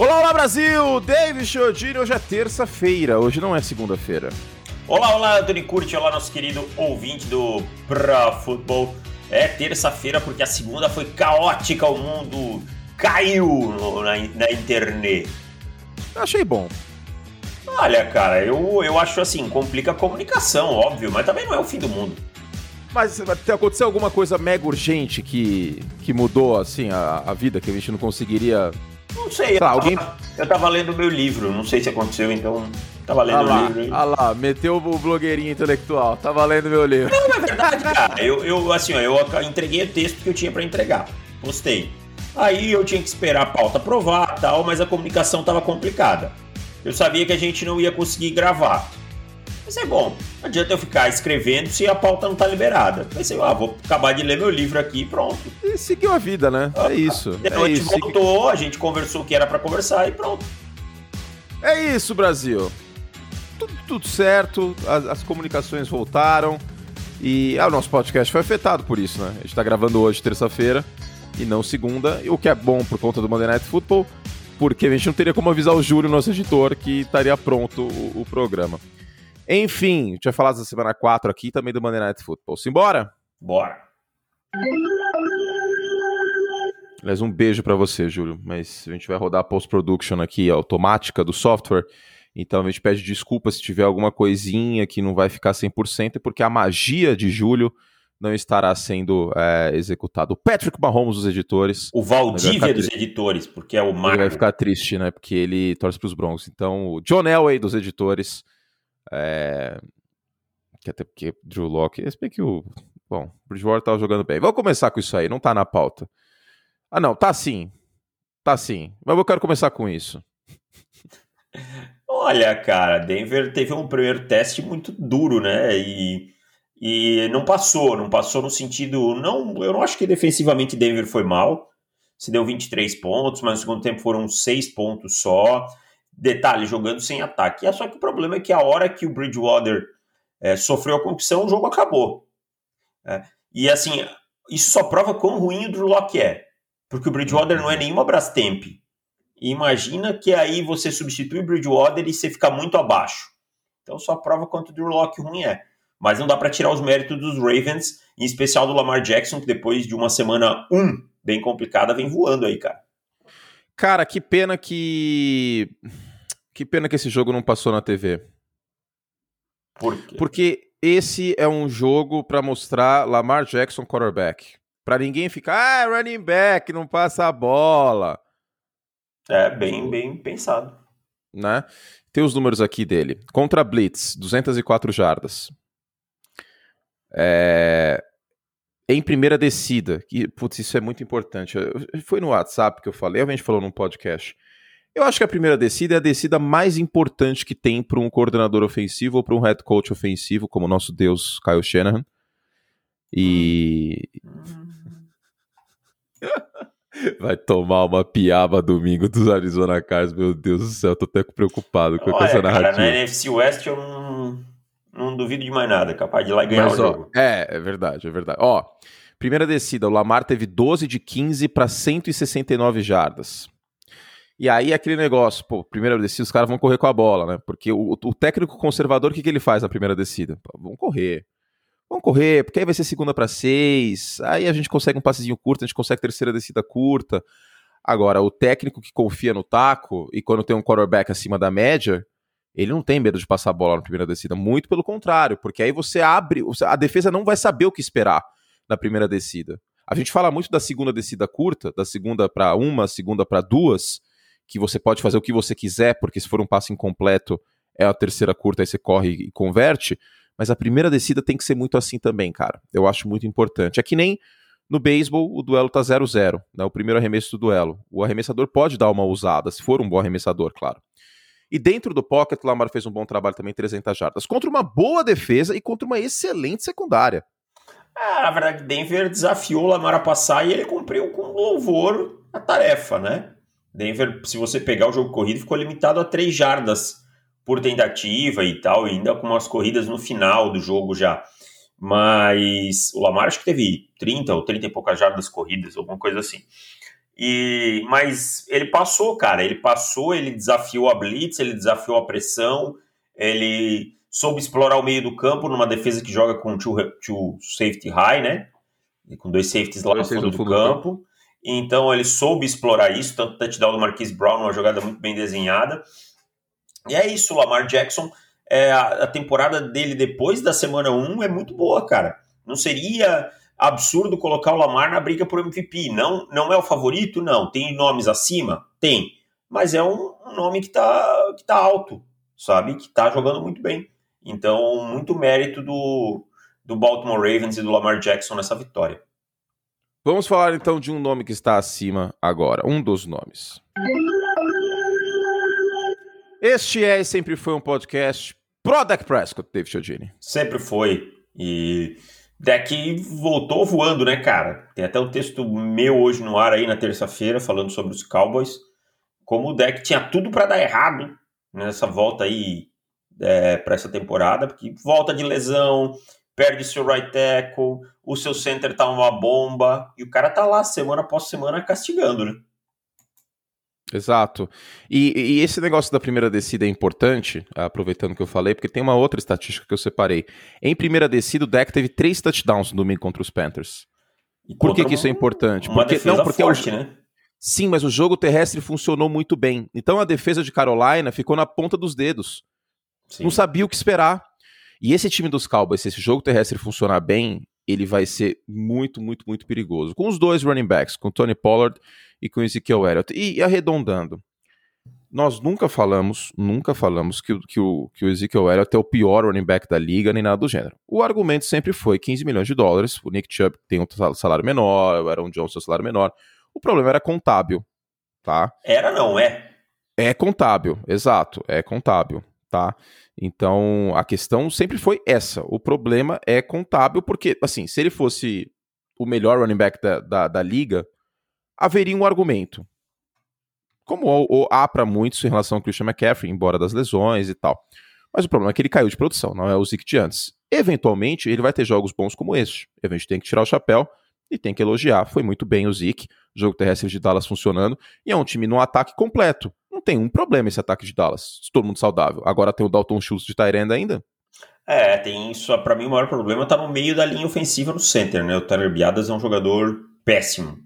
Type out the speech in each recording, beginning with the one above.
Olá, olá Brasil! David Chiodini, hoje é terça-feira, hoje não é segunda-feira. Olá, olá, Antônio Curti, olá, nosso querido ouvinte do Pro Football. É terça-feira porque a segunda foi caótica, o mundo caiu na, na internet. Achei bom. Olha, cara, eu, eu acho assim, complica a comunicação, óbvio, mas também não é o fim do mundo. Mas aconteceu alguma coisa mega urgente que, que mudou, assim, a, a vida, que a gente não conseguiria não sei, tá, eu, alguém... tava, eu tava lendo meu livro, não sei se aconteceu, então tava lendo ah o livro. Ah lá, meteu o blogueirinho intelectual, tava lendo meu livro. Não, é verdade, cara. Eu, eu assim, ó, eu entreguei o texto que eu tinha para entregar. Postei. Aí eu tinha que esperar a pauta aprovar tal, mas a comunicação tava complicada. Eu sabia que a gente não ia conseguir gravar. Mas é bom, não adianta eu ficar escrevendo se a pauta não tá liberada. Pensei, ah, vou acabar de ler meu livro aqui e pronto. E seguiu a vida, né? É isso. Então é a gente isso. voltou, a gente conversou o que era para conversar e pronto. É isso, Brasil. Tudo, tudo certo, as, as, comunicações voltaram e ah, o nosso podcast foi afetado por isso, né? A gente tá gravando hoje, terça-feira, e não segunda, o que é bom por conta do Monday Night Football, porque a gente não teria como avisar o Júlio, nosso editor, que estaria pronto o, o programa. Enfim, a gente vai falar da semana 4 aqui também do Monday Night Football. Simbora? Bora! Aliás, um beijo para você, Júlio. Mas a gente vai rodar a post-production aqui automática do software. Então a gente pede desculpa se tiver alguma coisinha que não vai ficar 100%, porque a magia de Júlio não estará sendo é, executado. O Patrick Mahomes dos editores. O Valdívia dos editores, porque é o Marco. Ele vai ficar triste, né? Porque ele torce para os Broncos. Então, o John Elway dos editores é... Que até porque Drew Locke. Se bem que o. Bom, o Bridgewater tava jogando bem. Vamos começar com isso aí, não tá na pauta. Ah, não, tá sim. Tá sim. Mas eu quero começar com isso. Olha, cara, Denver teve um primeiro teste muito duro, né? E, e não passou, não passou no sentido. Não, eu não acho que defensivamente Denver foi mal. Se deu 23 pontos, mas no segundo tempo foram 6 pontos só. Detalhe, jogando sem ataque. É só que o problema é que a hora que o Bridgewater é, sofreu a concussão, o jogo acabou. É, e assim, isso só prova quão ruim o Drew Locke é. Porque o Bridgewater não é nenhuma Brastemp. E imagina que aí você substitui o Bridgewater e você fica muito abaixo. Então só prova quanto o Drew Locke ruim é. Mas não dá para tirar os méritos dos Ravens, em especial do Lamar Jackson, que depois de uma semana 1 um, bem complicada, vem voando aí, cara. Cara, que pena que que pena que esse jogo não passou na TV. Por quê? Porque esse é um jogo para mostrar Lamar Jackson quarterback. Para ninguém ficar, ah, running back, não passa a bola. É, bem, bem pensado. Né? Tem os números aqui dele. Contra Blitz, 204 jardas. É... Em primeira descida, que, putz, isso é muito importante. Foi no WhatsApp que eu falei, a gente falou num podcast. Eu acho que a primeira descida é a descida mais importante que tem para um coordenador ofensivo ou para um head coach ofensivo, como o nosso Deus Kyle Shanahan. E. Vai tomar uma piaba domingo dos Arizona Cardinals, meu Deus do céu, tô até preocupado com Olha, essa narrativa. Cara, na NFC West eu não, não duvido de mais nada, capaz de ir lá e ganhar Mas, o ó, jogo. É, é verdade, é verdade. Ó, primeira descida, o Lamar teve 12 de 15 para 169 jardas. E aí aquele negócio, pô, primeira descida, os caras vão correr com a bola, né? Porque o, o técnico conservador, o que, que ele faz na primeira descida? Pô, vamos correr. Vamos correr, porque aí vai ser segunda para seis, aí a gente consegue um passezinho curto, a gente consegue terceira descida curta. Agora, o técnico que confia no taco e quando tem um quarterback acima da média, ele não tem medo de passar a bola na primeira descida. Muito pelo contrário, porque aí você abre, a defesa não vai saber o que esperar na primeira descida. A gente fala muito da segunda descida curta, da segunda para uma, segunda para duas, que você pode fazer o que você quiser, porque se for um passe incompleto, é a terceira curta, aí você corre e converte. Mas a primeira descida tem que ser muito assim também, cara. Eu acho muito importante. É que nem no beisebol, o duelo tá 0-0, né? O primeiro arremesso do duelo. O arremessador pode dar uma usada, se for um bom arremessador, claro. E dentro do pocket, o Lamar fez um bom trabalho também, 300 jardas. Contra uma boa defesa e contra uma excelente secundária. Ah, na verdade, Denver desafiou o Lamar a passar e ele cumpriu com louvor a tarefa, né? Denver, se você pegar o jogo corrido, ficou limitado a três jardas por tentativa e tal, e ainda com umas corridas no final do jogo já. Mas o Lamar acho que teve 30 ou 30 e poucas jardas corridas, alguma coisa assim. E, mas ele passou, cara. Ele passou, ele desafiou a blitz, ele desafiou a pressão, ele soube explorar o meio do campo numa defesa que joga com two, two safety high, né? Com dois safeties lá no fundo, do, fundo campo. do campo. Então ele soube explorar isso, tanto o touchdown do Marquise Brown, uma jogada muito bem desenhada. E é isso, Lamar Jackson, é, a, a temporada dele depois da semana 1 é muito boa, cara. Não seria absurdo colocar o Lamar na briga por MVP. Não, não é o favorito? Não. Tem nomes acima? Tem. Mas é um, um nome que tá, que tá alto, sabe? Que tá jogando muito bem. Então, muito mérito do, do Baltimore Ravens e do Lamar Jackson nessa vitória. Vamos falar então de um nome que está acima agora, um dos nomes. Este é e sempre foi um podcast pro Dak Prescott, David Chiodini. Sempre foi. E Dak voltou voando, né, cara? Tem até um texto meu hoje no ar aí na terça-feira falando sobre os Cowboys. Como o Dak tinha tudo para dar errado nessa volta aí é, para essa temporada, porque volta de lesão, perde seu right tackle, o seu center tá uma bomba, e o cara tá lá semana após semana castigando, né? Exato. E, e, esse negócio da primeira descida é importante, aproveitando que eu falei, porque tem uma outra estatística que eu separei. Em primeira descida, o deck teve três touchdowns no domingo contra os Panthers. E Por que, que isso é importante? Porque, não, porque forte, o, né? Sim, mas o jogo terrestre funcionou muito bem. Então a defesa de Carolina ficou na ponta dos dedos. Sim. Não sabia o que esperar. E esse time dos Cowboys, se esse jogo terrestre funcionar bem, ele vai ser muito, muito, muito perigoso. Com os dois running backs, com o Tony Pollard e com o Ezekiel Elliott. E, e arredondando, nós nunca falamos, nunca falamos que, que, o, que o Ezekiel Elliott é o pior running back da liga, nem nada do gênero. O argumento sempre foi 15 milhões de dólares, o Nick Chubb tem um salário menor, o Aaron Jones tem um salário menor. O problema era contábil, tá? Era não, é? É contábil, exato, é contábil, tá? Então, a questão sempre foi essa. O problema é contábil, porque, assim, se ele fosse o melhor running back da, da, da liga, haveria um argumento. Como há para muitos em relação ao Christian McCaffrey, embora das lesões e tal. Mas o problema é que ele caiu de produção, não é o Zeke de antes. Eventualmente, ele vai ter jogos bons como este. A gente tem que tirar o chapéu e tem que elogiar. Foi muito bem o Zeke, jogo terrestre de Dallas funcionando, e é um time no ataque completo. Não tem um problema esse ataque de Dallas, todo mundo saudável. Agora tem o Dalton Schultz de Tyrande ainda. É, tem isso. Para mim, o maior problema tá no meio da linha ofensiva no center, né? O Tyler Biadas é um jogador péssimo.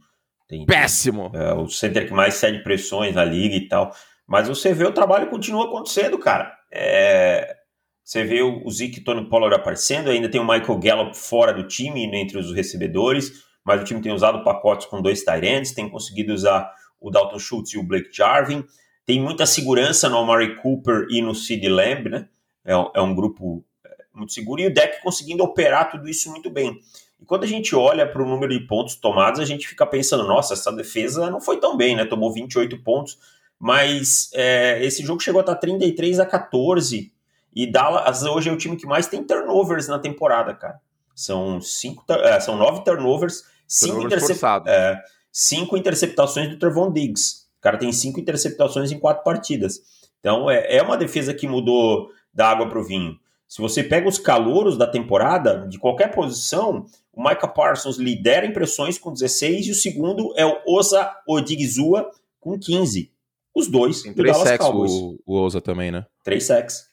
Tem, Péssimo! É, o center que mais cede pressões na liga e tal. Mas você vê o trabalho continua acontecendo, cara. É, você vê o Zeke e Tony Pollard aparecendo, ainda tem o Michael Gallup fora do time, entre os recebedores, mas o time tem usado pacotes com dois Tyrants, tem conseguido usar o Dalton Schultz e o Blake Jarvin. Tem muita segurança no Amari Cooper e no Sid Lamb, né? É, é um grupo é, muito seguro. E o deck conseguindo operar tudo isso muito bem. E quando a gente olha para o número de pontos tomados, a gente fica pensando, nossa, essa defesa não foi tão bem, né? Tomou 28 pontos, mas é, esse jogo chegou a estar 33 a 14 e Dallas hoje é o time que mais tem turnovers na temporada, cara. São cinco, é, são nove turnovers, cinco, intercep é, cinco interceptações do Trevon Diggs. O cara tem cinco interceptações em quatro partidas. Então é, é uma defesa que mudou da água para o vinho. Se você pega os calouros da temporada, de qualquer posição, o Micah Parsons lidera impressões com 16 e o segundo é o Osa Odigizua com 15. Os dois Tem três sacks o, o Osa também, né? Três sacks.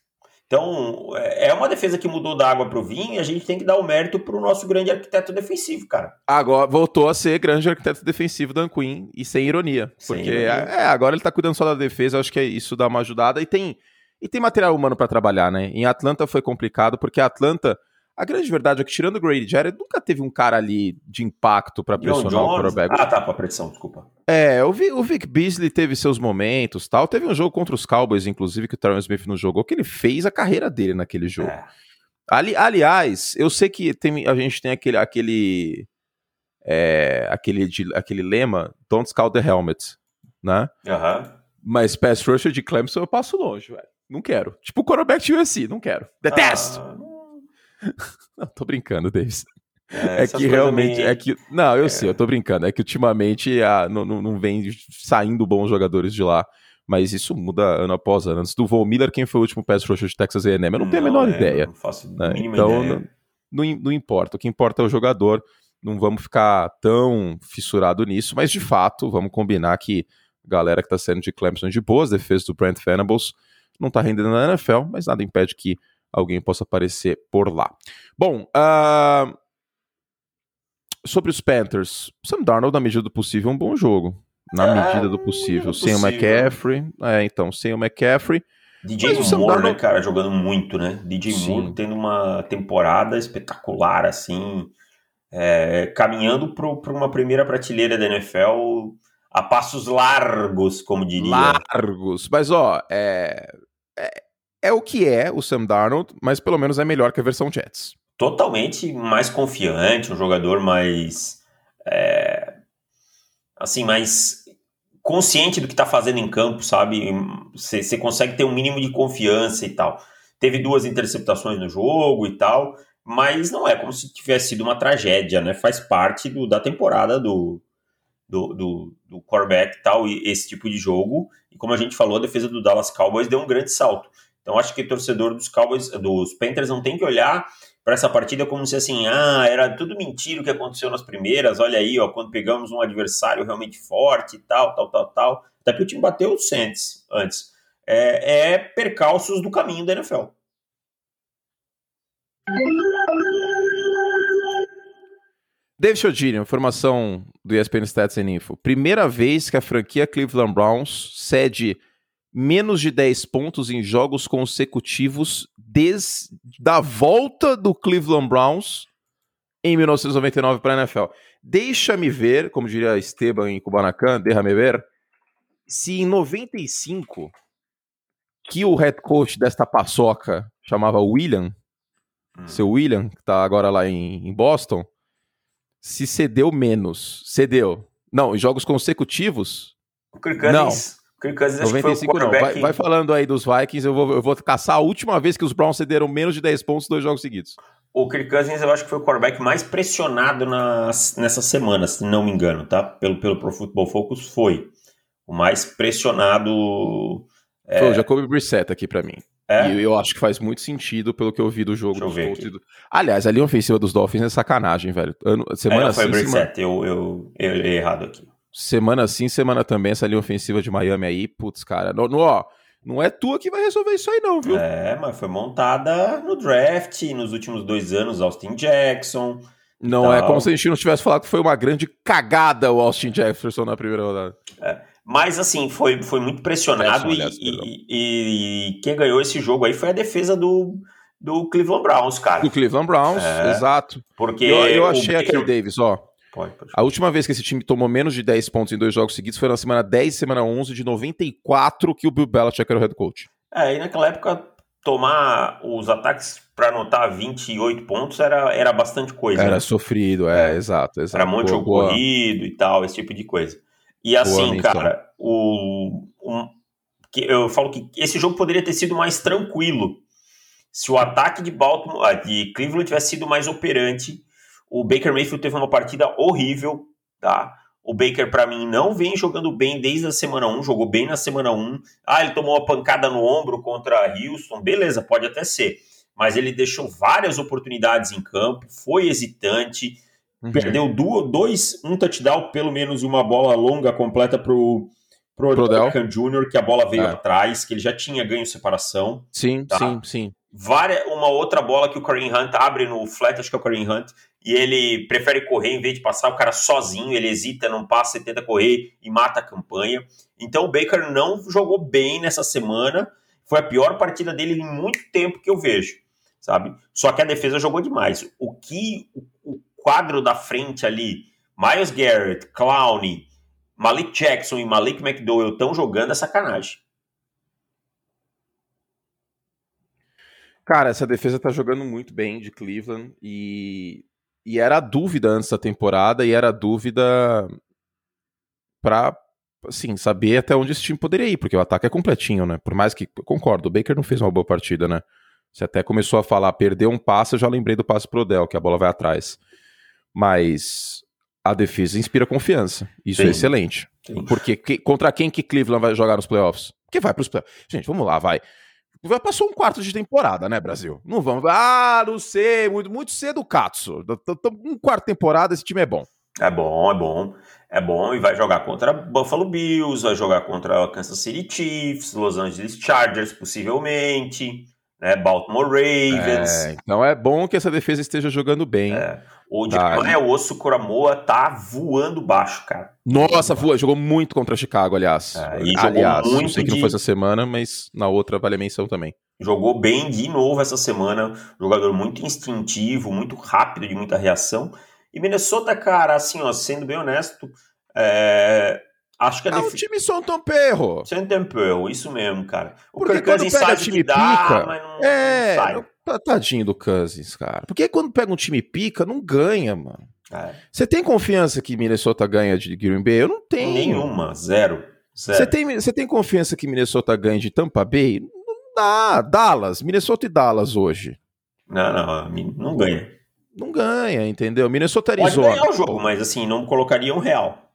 Então, é, é uma defesa que mudou da água para o vinho e a gente tem que dar o mérito para o nosso grande arquiteto defensivo, cara. Agora voltou a ser grande arquiteto defensivo Dan Quinn e sem ironia. Sem porque ironia. É, agora ele está cuidando só da defesa, acho que é isso dá uma ajudada. E tem, e tem material humano para trabalhar, né? Em Atlanta foi complicado, porque a Atlanta a grande verdade é que, tirando o Grady Jarrett, nunca teve um cara ali de impacto para pressionar o quarterback. Ah, tá, pra pressão, desculpa. É, o, Vi, o Vic Beasley teve seus momentos tal. Teve um jogo contra os Cowboys, inclusive, que o Terrence Smith não jogou, que ele fez a carreira dele naquele jogo. É. Ali, aliás, eu sei que tem, a gente tem aquele, aquele, é, aquele, aquele lema, don't scout the helmet, né? Uhum. Mas pass rusher de Clemson eu passo longe, velho. Não quero. Tipo o quarterback de USC, não quero. Detesto! Ah. não, tô brincando, Davis. É, é que realmente. É que, não, eu é. sei, eu tô brincando. É que ultimamente a, não, não, não vem saindo bons jogadores de lá. Mas isso muda ano após ano. Antes do Von Miller, quem foi o último pass rusher de Texas A&M? Eu não, não tenho a menor é, ideia. Não faço né? então, ideia. Não, não, não, importa. O que importa é o jogador. não vamos ficar tão fissurado nisso, mas de fato, vamos combinar que a galera que está saindo de Clemson de boas, defesa do Brent Venables, não está rendendo na NFL, mas nada impede que alguém possa aparecer por lá. Bom, uh... sobre os Panthers, Sam Darnold, na medida do possível, é um bom jogo. Na é, medida do possível. Sem possível. o McCaffrey. É, então, sem o McCaffrey. DJ Moore, Darnold... né, cara, jogando muito, né? DJ Sim. Moore tendo uma temporada espetacular, assim é, caminhando para uma primeira prateleira da NFL a passos largos, como diria. Largos. Mas, ó, é, é, é, o que é o Sam Darnold, mas pelo menos é melhor que a versão Jets. Totalmente mais confiante, um jogador mais. É, assim, mais consciente do que está fazendo em campo, sabe? Você consegue ter um mínimo de confiança e tal. Teve duas interceptações no jogo e tal mas não é como se tivesse sido uma tragédia, né? Faz parte do, da temporada do, do, do, do quarterback e tal, e esse tipo de jogo. E como a gente falou, a defesa do Dallas Cowboys deu um grande salto. Então acho que o torcedor dos Cowboys, dos Panthers, não tem que olhar para essa partida como se assim, ah, era tudo mentira o que aconteceu nas primeiras. Olha aí, ó, quando pegamos um adversário realmente forte e tal, tal, tal, tal. Até porque o time bateu o Saints antes. É, é percalços do caminho da NFL. Dave Chodini, informação do ESPN Stats and Info. Primeira vez que a franquia Cleveland Browns cede menos de 10 pontos em jogos consecutivos desde a volta do Cleveland Browns em 1999 para a NFL. Deixa-me ver, como diria Esteban em Kubanacan, deixa-me ver, se em 95 que o head coach desta paçoca chamava William, hum. seu William, que está agora lá em, em, Boston, se cedeu menos. Cedeu. Não, em jogos consecutivos. O Kirk Cousins, não. Kirk Cousins 95 não. Vai, vai, falando aí dos Vikings, eu vou, eu vou caçar a última vez que os Browns cederam menos de 10 pontos dois jogos seguidos. O Kirk Cousins eu acho que foi o quarterback mais pressionado nas, nessa semana, se não me engano, tá? Pelo, pelo Pro Football Focus foi. O mais pressionado. É... Foi o Jacoby Brissett aqui para mim. É? E eu acho que faz muito sentido pelo que eu vi do jogo Deixa dos Colts. Do... Aliás, a linha ofensiva dos Dolphins é sacanagem, velho. Ano... Semana é, foi sim, semana... eu, eu, eu errei errado aqui. Semana sim, semana também, essa linha ofensiva de Miami aí, putz, cara. No, no, ó, não é tua que vai resolver isso aí, não, viu? É, mas foi montada no draft, nos últimos dois anos, Austin Jackson. Não tal. é como se a gente não tivesse falado que foi uma grande cagada o Austin Jefferson na primeira rodada. É. Mas, assim, foi, foi muito pressionado e, e, e, quem ganhou esse jogo aí foi a defesa do, do Cleveland Browns, cara. Do Cleveland Browns, é, exato. Porque eu, eu achei aqui, o Davis, ó. Pode, pode. A última vez que esse time tomou menos de 10 pontos em dois jogos seguidos foi na semana 10 e semana 11 de 94 que o Bill Belichick era o head coach. É, e naquela época tomar os ataques para anotar 28 pontos era, era bastante coisa. Era né? sofrido, é, é, exato, exato. Era um monte de corrido e tal, esse tipo de coisa. E assim, Boa, cara, o, o, eu falo que esse jogo poderia ter sido mais tranquilo se o ataque de Baltimore, ah, de Cleveland tivesse sido mais operante. O Baker Mayfield teve uma partida horrível, tá? O Baker, para mim, não vem jogando bem desde a semana 1, jogou bem na semana 1. Ah, ele tomou uma pancada no ombro contra Houston, beleza, pode até ser. Mas ele deixou várias oportunidades em campo, foi hesitante, Uhum. Perdeu duas, dois, um touchdown, pelo menos uma bola longa completa pro, pro, pro Duncan Jr., que a bola veio é. atrás, que ele já tinha ganho separação. Sim, tá? sim, sim. Várias, uma outra bola que o Kareem Hunt abre no flat, acho que é o Kareem Hunt, e ele prefere correr em vez de passar o cara sozinho, ele hesita, não passa, ele tenta correr e mata a campanha. Então o Baker não jogou bem nessa semana, foi a pior partida dele em muito tempo que eu vejo, sabe? Só que a defesa jogou demais. O que o quadro da frente ali, Miles Garrett, Clowney, Malik Jackson e Malik McDowell estão jogando é sacanagem. Cara, essa defesa tá jogando muito bem de Cleveland e, e era a dúvida antes da temporada e era a dúvida pra, assim, saber até onde esse time poderia ir, porque o ataque é completinho, né? Por mais que, concordo, o Baker não fez uma boa partida, né? Você até começou a falar, perdeu um passe, eu já lembrei do passe pro Odell, que a bola vai atrás mas a defesa inspira confiança. Isso é Sim. é excelente. Sim. Porque que, contra quem que Cleveland vai jogar nos playoffs? Que vai para os playoffs. Gente, vamos lá, vai. Passou um quarto de temporada, né, Brasil? Não vamos. Ah, não sei, muito, muito cedo, Katsu. Um quarto de temporada, esse time é bom. É bom, é bom. É bom e vai jogar contra Buffalo Bills, vai jogar contra Kansas City Chiefs, Los Angeles Chargers, possivelmente, né? Baltimore Ravens. É, então é bom que essa defesa esteja jogando bem. É. O de tá, é o Osso Coramoa tá voando baixo, cara. Nossa, voa, jogou muito contra Chicago, aliás. É, aliás, não sei que de... não foi essa semana, mas na outra vale a menção também. Jogou bem de novo essa semana. Jogador muito instintivo, muito rápido, de muita reação. E Minnesota, cara, assim, ó, sendo bem honesto, é... acho que a é def... um time. Sem temperro, isso mesmo, cara. O Porque quando pega time dá, pica, mas não, é, não sai. Tadinho do Cousins, cara. Porque quando pega um time pica, não ganha, mano. É. Você tem confiança que Minnesota ganha de Green Bay? Eu não tenho. Nenhuma, zero. Você tem, você tem confiança que Minnesota ganha de Tampa Bay? Não dá. Dallas, Minnesota e Dallas hoje. Não, não, não ganha. Não ganha, entendeu? Minnesota Arizona. Pode ganhar o jogo, mas assim, não colocaria um real.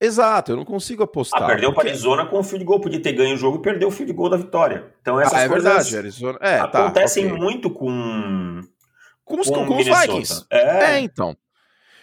Exato, eu não consigo apostar. Ah, perdeu porque... para Arizona com o field goal, podia ter ganho o jogo e perdeu o field goal da vitória. Então essas ah, é coisas verdade, Arizona... é, tá, acontecem tá, okay. muito com com os, com, com os Vikings. É. é. então.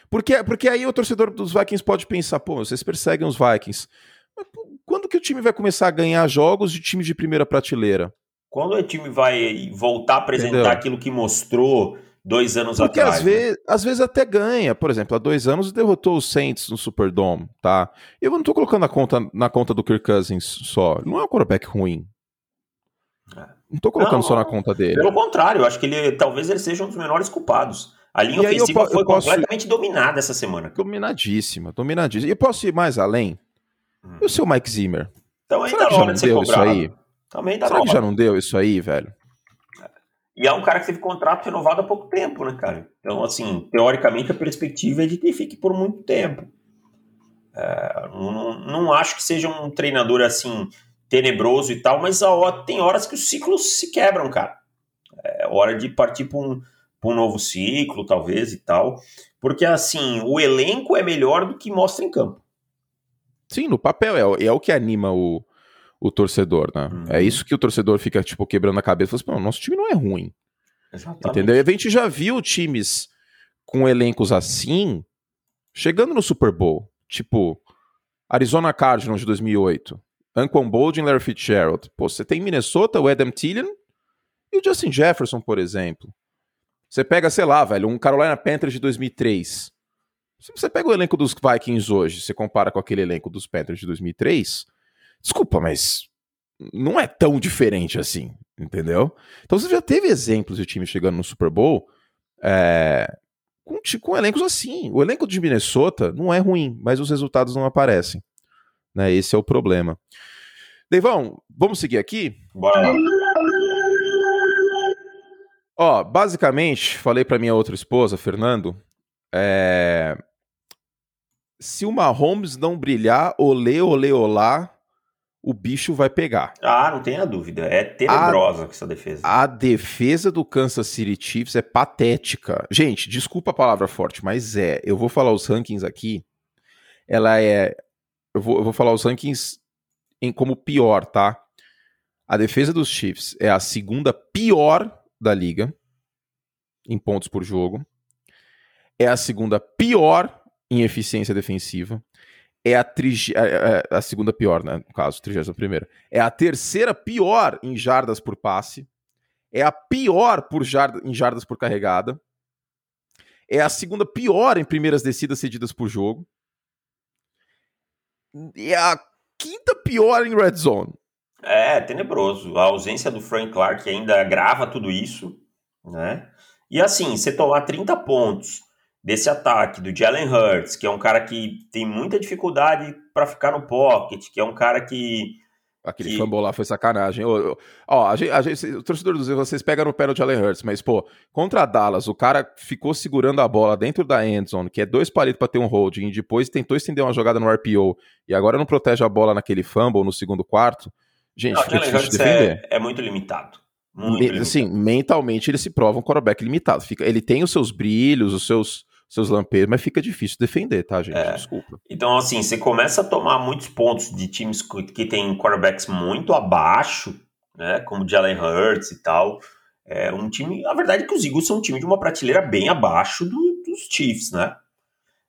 Porque, porque aí o torcedor dos Vikings pode pensar, pô, vocês perseguem os Vikings. Mas, quando que o time vai começar a ganhar jogos de time de primeira prateleira? Quando o time vai voltar a apresentar Entendeu? aquilo que mostrou dois anos Porque atrás. Às, né? vezes, às vezes até ganha. Por exemplo, há dois anos derrotou os Saints no Superdome, tá? Eu não tô colocando na conta, na conta do Kirk Cousins só. Não é um quarterback ruim. Não tô colocando não, só na conta dele. Pelo contrário, eu acho que ele talvez ele seja um dos menores culpados. A linha e ofensiva eu, eu foi posso... completamente dominada essa semana. Dominadíssima, dominadíssima. E eu posso ir mais além? Hum. E o seu Mike Zimmer? Também Será tá que já não deu isso aí? Também tá Será que já não deu isso aí, velho? E é um cara que teve contrato renovado há pouco tempo, né, cara? Então, assim, teoricamente a perspectiva é de que fique por muito tempo. É, não, não acho que seja um treinador assim tenebroso e tal, mas a, tem horas que os ciclos se quebram, cara. É hora de partir para um, um novo ciclo, talvez e tal, porque assim o elenco é melhor do que mostra em campo. Sim, no papel é, é o que anima o, o torcedor, né? Uhum. É isso que o torcedor fica, tipo, quebrando a cabeça. Fala assim, nosso time não é ruim. Exatamente. Entendeu? E a gente já viu times com elencos assim chegando no Super Bowl. Tipo, Arizona Cardinals de 2008. Anquan Boldin, Larry Fitzgerald. Pô, você tem Minnesota, o Adam Thielen e o Justin Jefferson, por exemplo. Você pega, sei lá, velho, um Carolina Panthers de 2003. Se você pega o elenco dos Vikings hoje, você compara com aquele elenco dos Panthers de 2003, Desculpa, mas não é tão diferente assim, entendeu? Então você já teve exemplos de time chegando no Super Bowl é, com, com elencos assim. O elenco de Minnesota não é ruim, mas os resultados não aparecem. Né? Esse é o problema. Deivão, vamos seguir aqui? Bora lá. Ó, basicamente, falei para minha outra esposa, Fernando, é... se o Mahomes não brilhar, olê, olê, olá, o bicho vai pegar. Ah, não tenha dúvida. É tenebrosa a, essa defesa. A defesa do Kansas City Chiefs é patética. Gente, desculpa a palavra forte, mas é. Eu vou falar os rankings aqui. Ela é. Eu vou, eu vou falar os rankings em como pior, tá? A defesa dos Chiefs é a segunda pior da liga em pontos por jogo. É a segunda pior em eficiência defensiva é a, trige... É, é a segunda pior, né? No caso, trigésima primeira. É a terceira pior em jardas por passe. É a pior por jarda... em jardas por carregada. É a segunda pior em primeiras descidas cedidas por jogo. É a quinta pior em red zone. É, tenebroso. A ausência do Frank Clark ainda agrava tudo isso, né? E assim, você tomar 30 pontos desse ataque, do Jalen Hurts, que é um cara que tem muita dificuldade para ficar no pocket, que é um cara que. Aquele que... fumble lá foi sacanagem. Ó, ó a gente, a gente, o torcedor dos vocês pegam no pé do Jalen Hurts, mas, pô, contra a Dallas, o cara ficou segurando a bola dentro da endzone, que é dois palitos para ter um holding, e depois tentou estender uma jogada no RPO, e agora não protege a bola naquele fumble no segundo quarto. Gente, não, fica difícil de defender. É, é muito limitado. Muito assim, mentalmente ele se prova um quarterback limitado. Fica, ele tem os seus brilhos, os seus seus lampejos, mas fica difícil defender, tá, gente? É. Desculpa. Então, assim, você começa a tomar muitos pontos de times que tem quarterbacks muito abaixo, né? Como Jalen Hurts e tal. É um time. A verdade é que os Eagles são um time de uma prateleira bem abaixo do, dos Chiefs, né?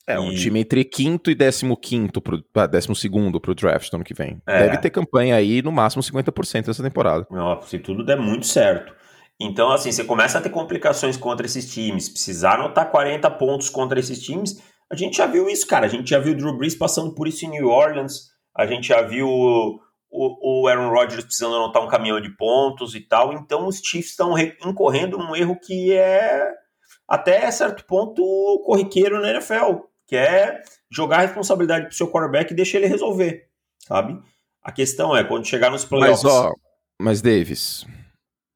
É, um time entre quinto e décimo quinto, pro, ah, décimo segundo pro draft do ano que vem. É. Deve ter campanha aí no máximo 50% nessa temporada. Não, se tudo der muito certo. Então, assim, você começa a ter complicações contra esses times, precisar anotar 40 pontos contra esses times. A gente já viu isso, cara. A gente já viu o Drew Brees passando por isso em New Orleans. A gente já viu o, o Aaron Rodgers precisando anotar um caminhão de pontos e tal. Então, os Chiefs estão incorrendo num erro que é, até certo ponto, corriqueiro na NFL que é jogar a responsabilidade pro seu quarterback e deixar ele resolver, sabe? A questão é, quando chegar nos playoffs... Mas, ó, mas Davis,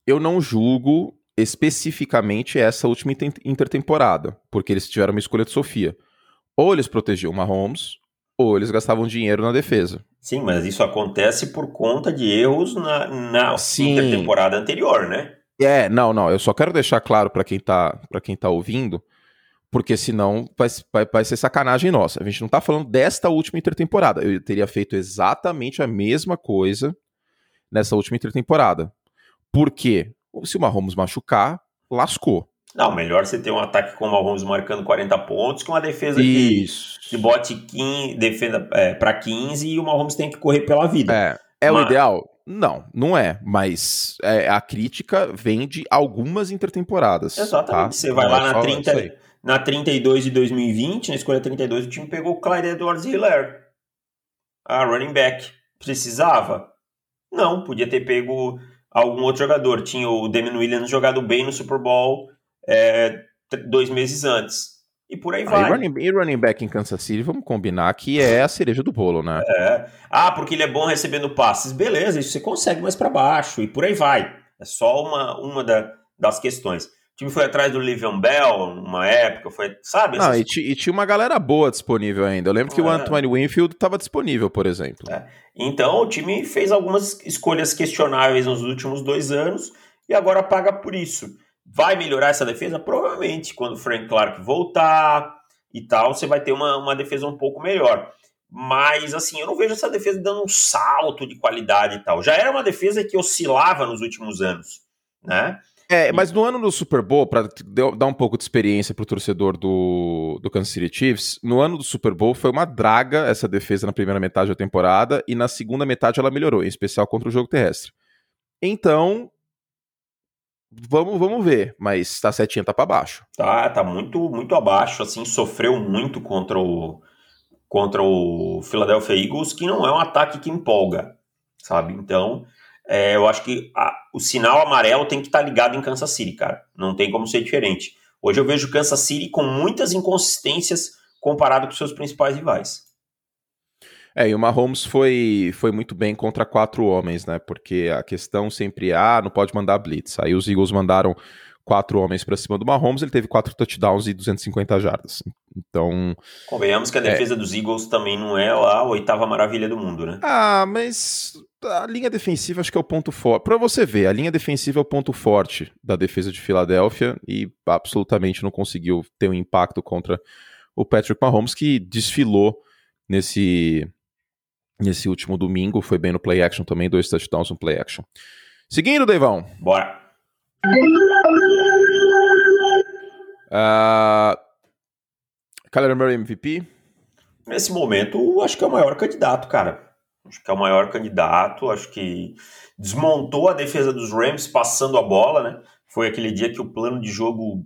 eu não julgo especificamente essa última intertemporada, porque eles tiveram uma escolha de Sofia. Ou eles protegiam o Mahomes, ou eles gastavam dinheiro na defesa. Sim, mas isso acontece por conta de erros na, na intertemporada anterior, né? É, não, não, eu só quero deixar claro para quem, tá, quem tá ouvindo porque senão vai, vai, vai, ser sacanagem nossa. A gente não tá falando desta última intertemporada. Eu teria feito exatamente a mesma coisa nessa última intertemporada. Por quê? Se o Mahomes machucar, lascou. Não, melhor você ter um ataque com o Mahomes marcando 40 pontos que uma defesa Isso. que, que bote 15, defenda é, para 15 e o Mahomes tem que correr pela vida. É, é Mas... o ideal? Não, não é. Mas é, a crítica vem de algumas intertemporadas. Exatamente. Tá? Você vai então lá é na 30 na 32 de 2020, na escolha 32, o time pegou o Clyde Edwards Hiller. Ah, running back. Precisava? Não, podia ter pego algum outro jogador. Tinha o Damian Williams jogado bem no Super Bowl é, dois meses antes. E por aí ah, vai. E running, e running, back em Kansas City, vamos combinar que é a cereja do bolo, né? É. Ah, porque ele é bom recebendo passes. Beleza, isso você consegue mais para baixo. E por aí vai. É só uma, uma da, das questões time foi atrás do Livion Bell uma época, foi, sabe? Não, e, e, tinha uma galera boa disponível ainda. Eu lembro que o é. Antoine Winfield estava disponível, por exemplo. É. Então o time fez algumas escolhas questionáveis nos últimos dois anos e agora paga por isso. Vai melhorar essa defesa? Provavelmente. Quando o Frank Clark voltar e tal, você vai ter uma, uma defesa um pouco melhor. Mas, assim, eu não vejo essa defesa dando um salto de qualidade e tal. Já era uma defesa que oscilava nos últimos anos, né? É, mas no ano do Super Bowl, para dar um pouco de experiência pro torcedor do, do Kansas City Chiefs, no ano do Super Bowl foi uma draga essa defesa na primeira metade da temporada e na segunda metade ela melhorou, em especial contra o jogo terrestre. Então, vamos, vamos ver, mas tá setinha tá para baixo. Tá, tá muito muito abaixo, assim, sofreu muito contra o contra o Philadelphia Eagles, que não é um ataque que empolga, sabe? Então, é, eu acho que a, o sinal amarelo tem que estar tá ligado em Kansas City, cara. Não tem como ser diferente. Hoje eu vejo Kansas City com muitas inconsistências comparado com seus principais rivais. É, e o Mahomes foi, foi muito bem contra quatro homens, né? Porque a questão sempre é, ah, não pode mandar blitz. Aí os Eagles mandaram quatro homens para cima do Mahomes, ele teve quatro touchdowns e 250 jardas. Então. Convenhamos que a defesa é... dos Eagles também não é a oitava maravilha do mundo, né? Ah, mas a linha defensiva acho que é o ponto forte. Para você ver, a linha defensiva é o ponto forte da defesa de Filadélfia e absolutamente não conseguiu ter um impacto contra o Patrick Mahomes, que desfilou nesse, nesse último domingo. Foi bem no play action também, dois touchdowns no play action. Seguindo, Deivão. Bora. Uh, Kyler Murray MVP? Nesse momento, acho que é o maior candidato, cara. Acho que é o maior candidato. Acho que desmontou a defesa dos Rams passando a bola, né? Foi aquele dia que o plano de jogo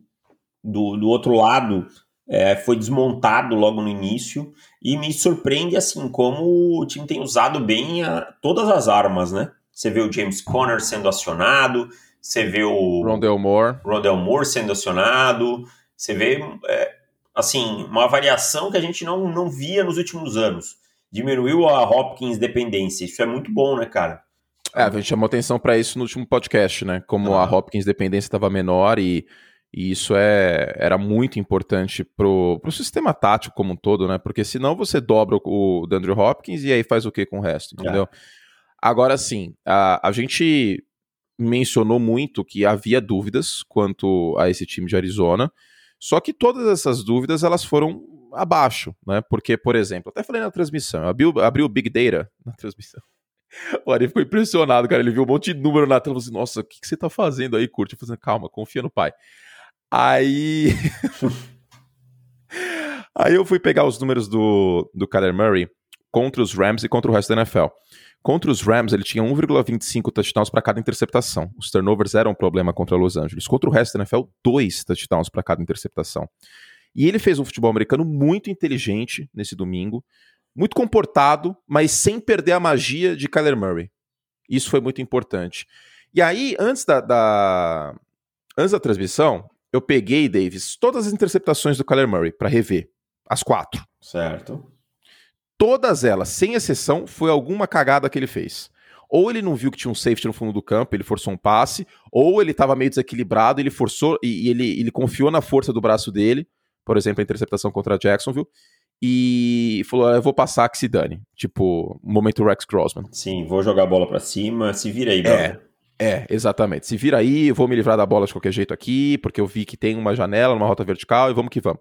do, do outro lado é, foi desmontado logo no início. E me surpreende, assim, como o time tem usado bem a, todas as armas, né? Você vê o James Conner sendo acionado, você vê o Rondell Moore, Rondell Moore sendo acionado, você vê é, assim uma variação que a gente não, não via nos últimos anos. Diminuiu a Hopkins dependência, isso é muito bom, né, cara? É, a gente chamou atenção para isso no último podcast, né? Como ah. a Hopkins dependência estava menor e, e, isso é, era muito importante pro, pro sistema tático como um todo, né? Porque senão você dobra o, o Dandre Hopkins e aí faz o que com o resto, entendeu? É. Agora sim, a, a gente mencionou muito que havia dúvidas quanto a esse time de Arizona, só que todas essas dúvidas elas foram abaixo, né? Porque, por exemplo, até falei na transmissão, abriu, abriu o Big Data na transmissão. O Ari ficou impressionado, cara. Ele viu um monte de número na tela e falou assim: Nossa, o que, que você tá fazendo aí, Curte? Eu falei assim, calma, confia no pai. Aí. aí eu fui pegar os números do, do Kyler Murray contra os Rams e contra o resto da NFL. Contra os Rams, ele tinha 1,25 touchdowns para cada interceptação. Os turnovers eram um problema contra Los Angeles. Contra o resto da NFL, dois touchdowns para cada interceptação. E ele fez um futebol americano muito inteligente nesse domingo, muito comportado, mas sem perder a magia de Kyler Murray. Isso foi muito importante. E aí, antes da, da antes da transmissão, eu peguei, Davis, todas as interceptações do Kyler Murray para rever. As quatro. Certo. Todas elas, sem exceção, foi alguma cagada que ele fez. Ou ele não viu que tinha um safety no fundo do campo, ele forçou um passe, ou ele estava meio desequilibrado, ele forçou e, e ele, ele confiou na força do braço dele, por exemplo, a interceptação contra Jacksonville, e falou: ah, Eu vou passar que se dane. Tipo, momento Rex Grossman. Sim, vou jogar a bola para cima, se vira aí, é, é, exatamente. Se vira aí, eu vou me livrar da bola de qualquer jeito aqui, porque eu vi que tem uma janela, uma rota vertical, e vamos que vamos.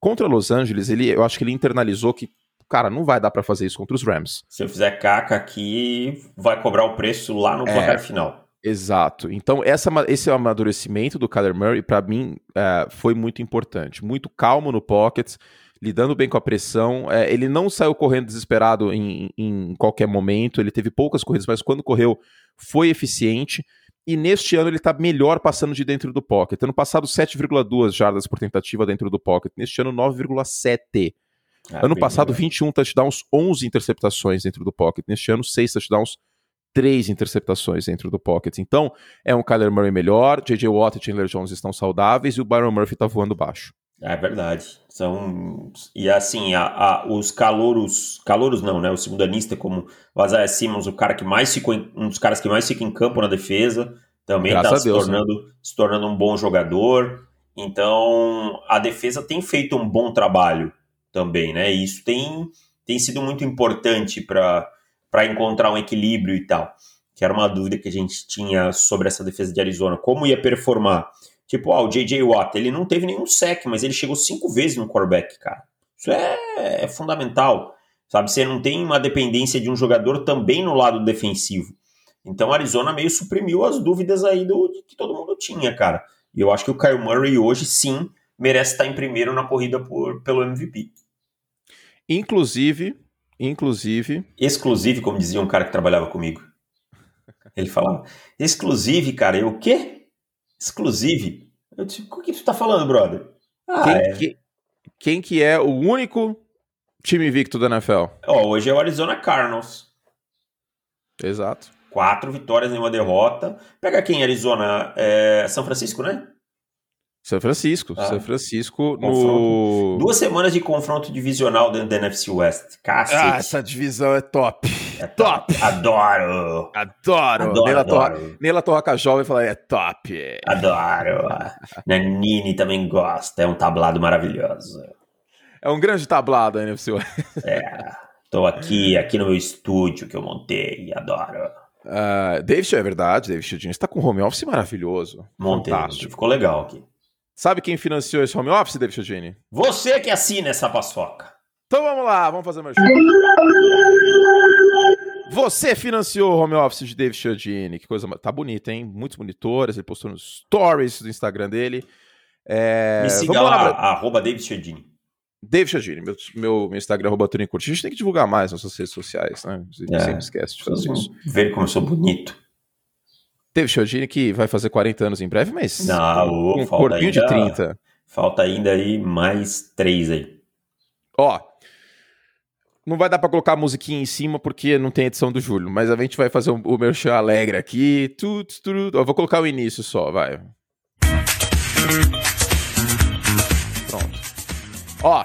Contra Los Angeles, ele, eu acho que ele internalizou que, cara, não vai dar para fazer isso contra os Rams. Se eu fizer caca aqui, vai cobrar o preço lá no placar é, final. Exato. Então, essa, esse amadurecimento do Kyler Murray, para mim, é, foi muito importante. Muito calmo no pocket, lidando bem com a pressão. É, ele não saiu correndo desesperado em, em qualquer momento, ele teve poucas corridas, mas quando correu, foi eficiente. E neste ano ele está melhor passando de dentro do pocket. Ano passado, 7,2 jardas por tentativa dentro do pocket. Neste ano, 9,7. Ah, ano passado, melhor. 21 touchdowns, 11 interceptações dentro do pocket. Neste ano, 6 touchdowns, 3 interceptações dentro do pocket. Então, é um Kyler Murray melhor, J.J. Watt e Chandler Jones estão saudáveis e o Byron Murphy está voando baixo. É verdade. São e assim, a, a, os calouros, calouros não, né? O segundanista como o Isaiah Simmons, o cara que mais ficou em, um dos caras que mais fica em campo na defesa, também está se Deus, tornando né? se tornando um bom jogador. Então, a defesa tem feito um bom trabalho também, né? E isso tem tem sido muito importante para para encontrar um equilíbrio e tal. Que era uma dúvida que a gente tinha sobre essa defesa de Arizona, como ia performar. Tipo, o J.J. Watt, ele não teve nenhum sec, mas ele chegou cinco vezes no quarterback, cara. Isso é, é fundamental, sabe? Você não tem uma dependência de um jogador também no lado defensivo. Então, Arizona meio suprimiu as dúvidas aí do que todo mundo tinha, cara. E eu acho que o Kyle Murray hoje, sim, merece estar em primeiro na corrida por, pelo MVP. Inclusive, inclusive... Exclusive, como dizia um cara que trabalhava comigo. Ele falava, exclusive, cara, eu o quê? Exclusive. Eu disse, o que tu tá falando, brother? Ah, quem, é. que, quem que é o único time invicto da NFL? Ó, hoje é o Arizona Cardinals. Exato. Quatro vitórias, nenhuma derrota. Pega quem, Arizona? É São Francisco, né? São Francisco, ah. São Francisco no... Duas semanas de confronto divisional dentro da NFC West. Cacete. Ah, essa divisão é top. É top. Adoro. Adoro. Adoro, Nela, adoro. Torra, Nela Torraca Jovem fala, é top. Adoro. Nanini também gosta, é um tablado maravilhoso. É um grande tablado a NFC West. É, tô aqui, aqui no meu estúdio que eu montei, adoro. Uh, David, é verdade, David Chudinho, está com um home office maravilhoso. Montei, Fantástico. ficou legal aqui. Sabe quem financiou esse home office, David Chodini? Você que assina essa paçoca. Então vamos lá, vamos fazer show. Você financiou o home office de David Chodini. Que coisa. Tá bonito, hein? Muitos monitores. Ele postou nos stories do Instagram dele. É... Me siga vamos lá, lá arroba David Chodini. David Chodini, meu, meu, meu Instagram, arroba Turing A gente tem que divulgar mais nossas redes sociais, né? A é, sempre esquece de fazer isso. Ver como eu sou bonito. Teve Chiodini que vai fazer 40 anos em breve, mas não, um corpinho ainda, de 30. Falta ainda aí mais três aí. Ó, não vai dar para colocar a musiquinha em cima porque não tem edição do Júlio, mas a gente vai fazer o, meu show alegre aqui. Tu, tu, tu, Ó, vou colocar o início só, vai. Pronto. Ó,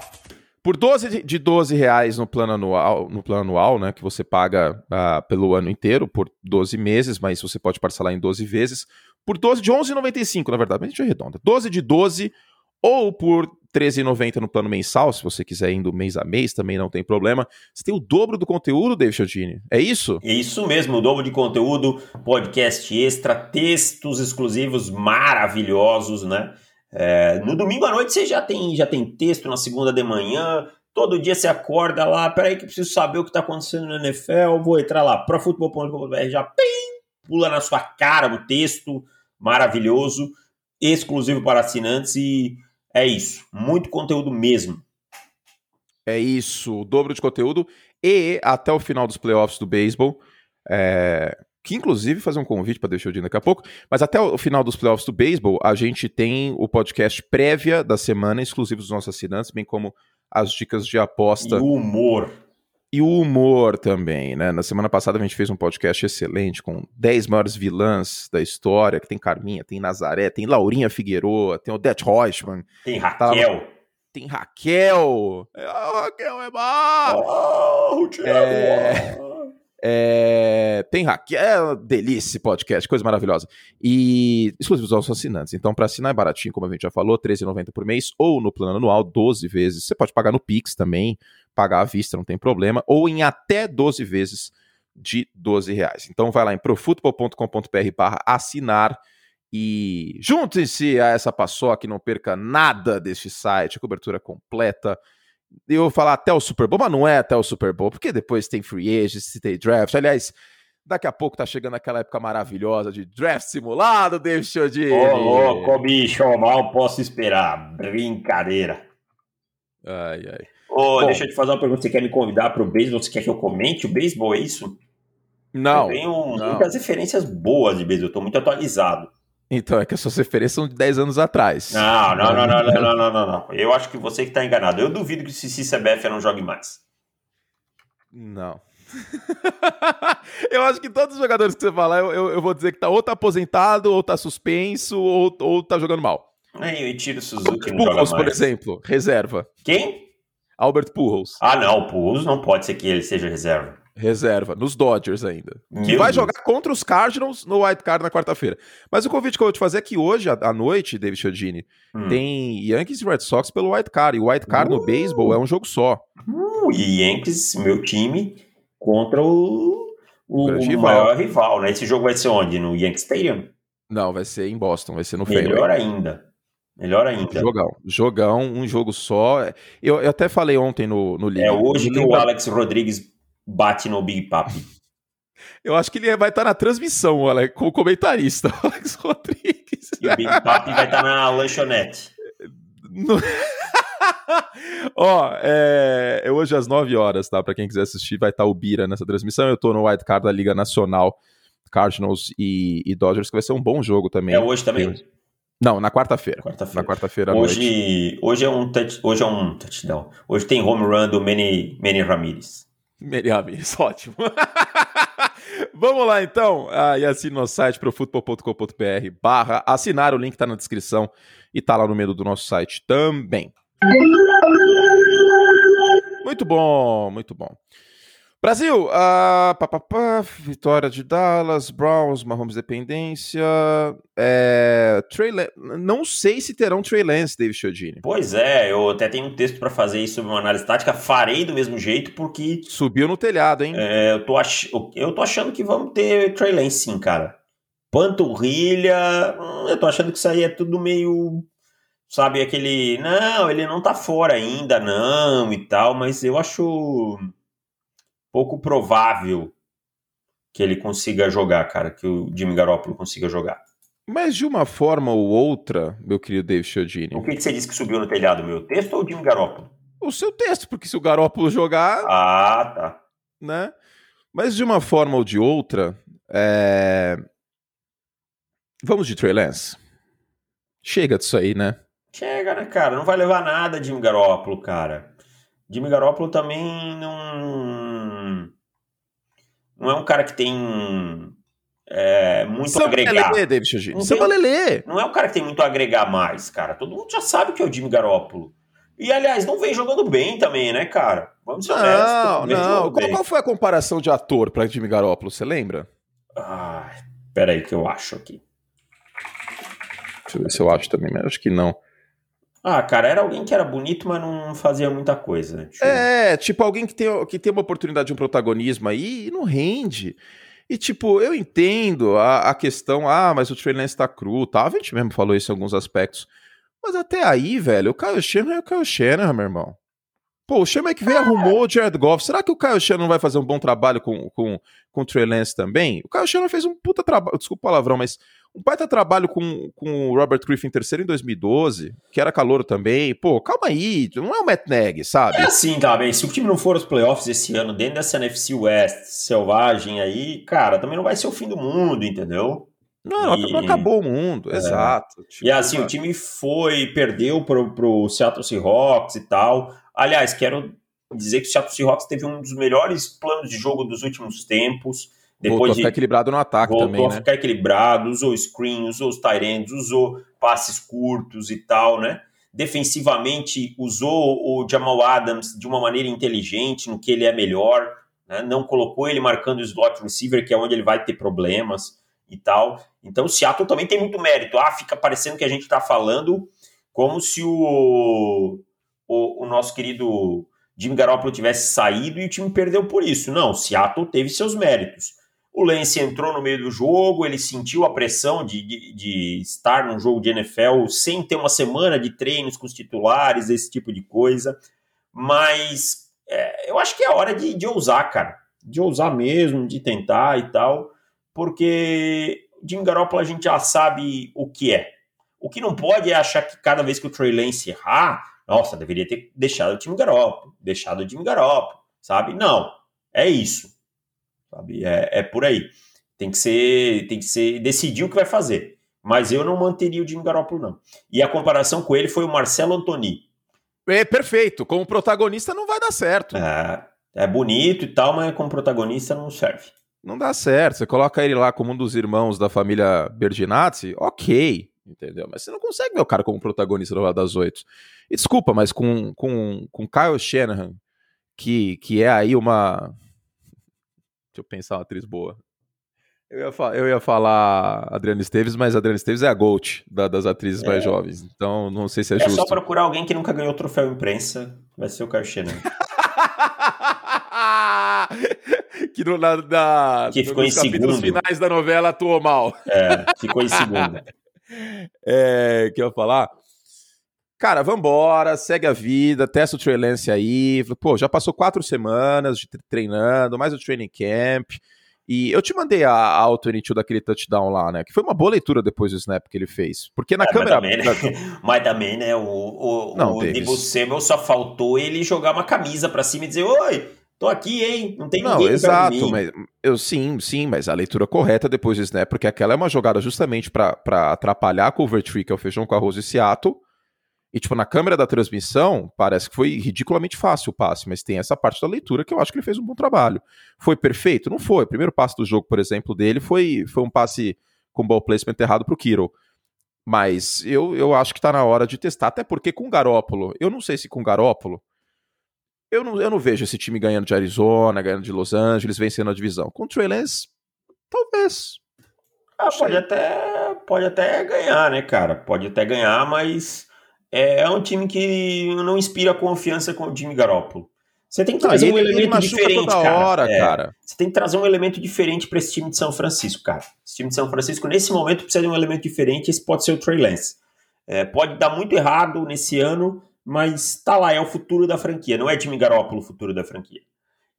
por 12 de 12 reais no plano anual, no plano anual, né, que você paga uh, pelo ano inteiro, por 12 meses, mas você pode parcelar em 12 vezes, por 12 de 11,95, na verdade, mas a gente arredonda. 12 de 12 ou por 13,90 no plano mensal, se você quiser indo mês a mês, também não tem problema. Você tem o dobro do conteúdo, David Chiodini. É isso? É isso mesmo, o dobro de conteúdo, podcast extra, textos exclusivos maravilhosos, né? É, no domingo à noite você já tem, já tem texto, na segunda de manhã Todo dia você acorda lá, peraí que preciso saber o que está acontecendo na NFL, vou entrar lá, profutbol.com.br, já pim, pula na sua cara o texto, maravilhoso, exclusivo para assinantes e é isso, muito conteúdo mesmo. É isso, o dobro de conteúdo e até o final dos playoffs do beisebol, é, que inclusive fazer um convite para deixar o dia daqui a pouco, mas até o final dos playoffs do beisebol, a gente tem o podcast prévia da semana, exclusivo dos nossos assinantes, bem como as dicas de aposta. E o humor. E o humor também, né? Na semana passada a gente fez um podcast excelente com 10 maiores vilãs da história, que tem Carminha, tem Nazaré, tem Laurinha Figueroa, tem Odette Rochman. Tem Raquel. Tá tem Raquel. É, Raquel é má. Oh, é... É, tem Raquel, é delícia esse podcast, coisa maravilhosa. E exclusivos aos assinantes. Então, para assinar é baratinho, como a gente já falou, R$13,90 por mês, ou no plano anual, 12 vezes. Você pode pagar no Pix também, pagar à vista, não tem problema, ou em até 12 vezes de 12 reais. Então vai lá em profutbol.com.br barra assinar e juntem-se a essa paçoca e não perca nada deste site, cobertura completa eu vou falar até o Super Bowl, mas não é até o Super Bowl, porque depois tem free agency, tem draft. Aliás, daqui a pouco tá chegando aquela época maravilhosa de draft simulado, David Chodini. Ô, louco, bicho, mal posso esperar. Brincadeira. Ai, ai. Ô, Bom, deixa eu te fazer uma pergunta. Você quer me convidar para o beisebol? Você quer que eu comente o beisebol? É isso? Não. Eu tenho não. muitas referências boas de beisebol. Eu tô muito atualizado. Então, é que as suas referências são de 10 anos atrás. Não, não, não, não, não, não, não, não, Eu acho que você que está enganado. Eu duvido que o Cici CBF não jogue mais. Não. eu acho que todos os jogadores que você falar, eu, eu, eu, vou dizer que tá ou tá aposentado, ou tá suspenso, ou, ou tá jogando mal. É, eu tiro o Suzuki não Pujols, por exemplo, reserva. Quem? Albert Pujols. Ah, não, o Pujols não pode ser que ele seja reserva. Reserva, nos Dodgers ainda. Que vai Deus. jogar contra os Cardinals no White Card na quarta-feira. Mas o convite que eu vou te fazer é que hoje, à noite, David Chiodini, hum. tem Yankees e Red Sox pelo White Card. E o White Card uh. no beisebol é um jogo só. Uh, e Yankees, meu time, contra o, o, o rival. maior rival, né? Esse jogo vai ser onde? No Yankee Stadium? Não, vai ser em Boston, vai ser no Melhor ainda. Melhor ainda. Jogão. Jogão, um jogo só. Eu, eu até falei ontem no, no É hoje que o Alex Rodrigues bate no Big Papi. Eu acho que ele vai estar na transmissão, olha, com o comentarista, Alex Rodrigues. E o Big Papi vai estar na lanchonete. No... Ó, é, é, hoje às 9 horas, tá? Pra quem quiser assistir, vai estar o Bira nessa transmissão. Eu tô no White Card da Liga Nacional, Cardinals e, e, Dodgers, que vai ser um bom jogo também. É hoje também? Não, na quarta-feira. Quarta na quarta-feira hoje, hoje é um touch, hoje é um touchdown. Hoje tem home run do Manny, Manny Ramirez. Meriames, ótimo. Vamos lá então, ah, e assine nosso site profutbol.com.br barra assinar, o link está na descrição e está lá no meio do nosso site também. Muito bom, muito bom. Brasil, uh, pá, pá, pá, vitória de Dallas, Browns, Mahomes dependência. É, Trey não sei se terão Trey Lance, David Chiodini. Pois é, eu até tenho um texto para fazer isso sobre uma análise tática. Farei do mesmo jeito porque. Subiu no telhado, hein? É, eu, tô ach... eu tô achando que vamos ter Trey Lance sim, cara. Panturrilha. Hum, eu tô achando que isso aí é tudo meio. Sabe, aquele. Não, ele não tá fora ainda, não, e tal, mas eu acho pouco provável que ele consiga jogar, cara, que o Jimmy Garoppolo consiga jogar. Mas de uma forma ou outra, meu querido David Chiodini. O que, que você disse que subiu no telhado, meu texto ou o Jimmy Garoppolo? O seu texto, porque se o Garoppolo jogar. Ah, tá. Né? Mas de uma forma ou de outra, é... vamos de Trey Lance. Chega disso aí, né? Chega, né, cara? Não vai levar nada, Jimmy Garoppolo, cara. Jimmy Garoppolo também não. Não é um cara que tem é, muito Samba agregar. Lelê, David Chagin. Não, Samba Lelê. não é um cara que tem muito a agregar mais, cara. Todo mundo já sabe que é o Jimmy Garoppolo. E, aliás, não vem jogando bem também, né, cara? Vamos ser honestos. Não, não. Qual, qual, foi a comparação de ator para Jimmy Garoppolo? Você lembra? Ah, peraí que eu acho aqui. Deixa eu ver se eu acho também, mas acho que não. Ah, cara, era alguém que era bonito, mas não fazia muita coisa. Tipo... É, tipo alguém que tem, que tem uma oportunidade de um protagonismo aí e não rende. E, tipo, eu entendo a, a questão, ah, mas o Trey Lance tá cru, tá? A gente mesmo falou isso em alguns aspectos. Mas até aí, velho, o Kyle Shanahan é o Kyle Shanahan, meu irmão. Pô, o Sean McVay arrumou o Jared Goff. Será que o Kyle Shannon vai fazer um bom trabalho com, com, com o Trey Lance também? O Kyle Shannon fez um puta trabalho, desculpa o palavrão, mas um baita trabalho com, com o Robert Griffin terceiro em 2012, que era calor também. Pô, calma aí, não é o Matt Nagy, sabe? É assim, tá bem. Se o time não for aos playoffs esse ano, dentro dessa NFC West selvagem aí, cara, também não vai ser o fim do mundo, entendeu? Não, e... não acabou o mundo, é. exato. Tipo, e assim, o time foi, perdeu pro, pro Seattle Seahawks e tal. Aliás, quero dizer que o Seattle Seahawks teve um dos melhores planos de jogo dos últimos tempos. Depois voltou de, a ficar equilibrado no ataque voltou também, a né? ficar equilibrado, usou screen, usou os tight usou passes curtos e tal, né? Defensivamente, usou o Jamal Adams de uma maneira inteligente, no que ele é melhor, né? não colocou ele marcando o slot receiver, que é onde ele vai ter problemas e tal. Então o Seattle também tem muito mérito. Ah, fica parecendo que a gente está falando como se o o, o nosso querido Jimmy Garoppolo tivesse saído e o time perdeu por isso. Não, Seattle teve seus méritos. O Lance entrou no meio do jogo, ele sentiu a pressão de, de, de, estar num jogo de NFL sem ter uma semana de treinos com os titulares, esse tipo de coisa. Mas é, eu acho que é hora de, de ousar, cara. De ousar mesmo, de tentar e tal. Porque Jimmy Garoppolo a gente já sabe o que é. O que não pode é achar que cada vez que o Trey Lance errar, nossa, deveria ter deixado o time Garoppolo, deixado o time Garoppolo, sabe? Não, é isso, sabe? É, é por aí. Tem que ser, tem que ser, decidir o que vai fazer. Mas eu não manteria o Jimmy Garoppolo, não. E a comparação com ele foi o Marcelo Antoni. É perfeito. Como protagonista não vai dar certo. É, é bonito e tal, mas como protagonista não serve. Não dá certo. Você coloca ele lá como um dos irmãos da família Berginazzi, ok entendeu? Mas você não consegue ver o cara como protagonista do lado das oito. E desculpa, mas com, com, com Kyle Shanahan, que, que é aí uma. Deixa eu pensar uma atriz boa. Eu ia, falar, eu ia falar Adriana Esteves, mas Adriana Esteves é a GOAT da, das atrizes é. mais jovens. Então não sei se é, é justo. É só procurar alguém que nunca ganhou troféu imprensa, vai ser o Kyle Shanahan. que no, na, na, que ficou em segundo. finais da novela atuou mal. É, ficou em segundo. É, que eu ia falar? Cara, vambora, segue a vida, testa o Trey Lance aí. Pô, já passou quatro semanas treinando, mais o training camp. E eu te mandei a, a All-22 daquele touchdown lá, né? Que foi uma boa leitura depois do snap que ele fez. Porque na é, câmera. Mas também, né? mas também, né? O, o, Não, o Debo Samuel só faltou ele jogar uma camisa pra cima e dizer: Oi, Tô aqui, hein? Não tem ninguém. Não, exato, mas eu sim, sim, mas a leitura correta depois disso, né? Porque aquela é uma jogada justamente para atrapalhar a cover tree, que é o feijão com arroz e Seattle. E, tipo, na câmera da transmissão, parece que foi ridiculamente fácil o passe, mas tem essa parte da leitura que eu acho que ele fez um bom trabalho. Foi perfeito? Não foi. O primeiro passe do jogo, por exemplo, dele foi, foi um passe com ball placement errado pro Kiro. Mas eu, eu acho que tá na hora de testar, até porque com o Garópolo, eu não sei se com o Garópolo eu não, eu não vejo esse time ganhando de Arizona, ganhando de Los Angeles, vencendo a divisão. Com o Trey Lance, talvez. Ah, pode até, pode até ganhar, né, cara? Pode até ganhar, mas é, é um time que não inspira confiança com o Jimmy Garoppolo. Você tem que trazer não, um ele, elemento ele diferente, cara. Hora, é, cara. Você tem que trazer um elemento diferente para esse time de São Francisco, cara. Esse time de São Francisco, nesse momento, precisa de um elemento diferente. Esse pode ser o Trey Lance. É, pode dar muito errado nesse ano, mas tá lá, é o futuro da franquia, não é Jimmy Garoppolo o futuro da franquia.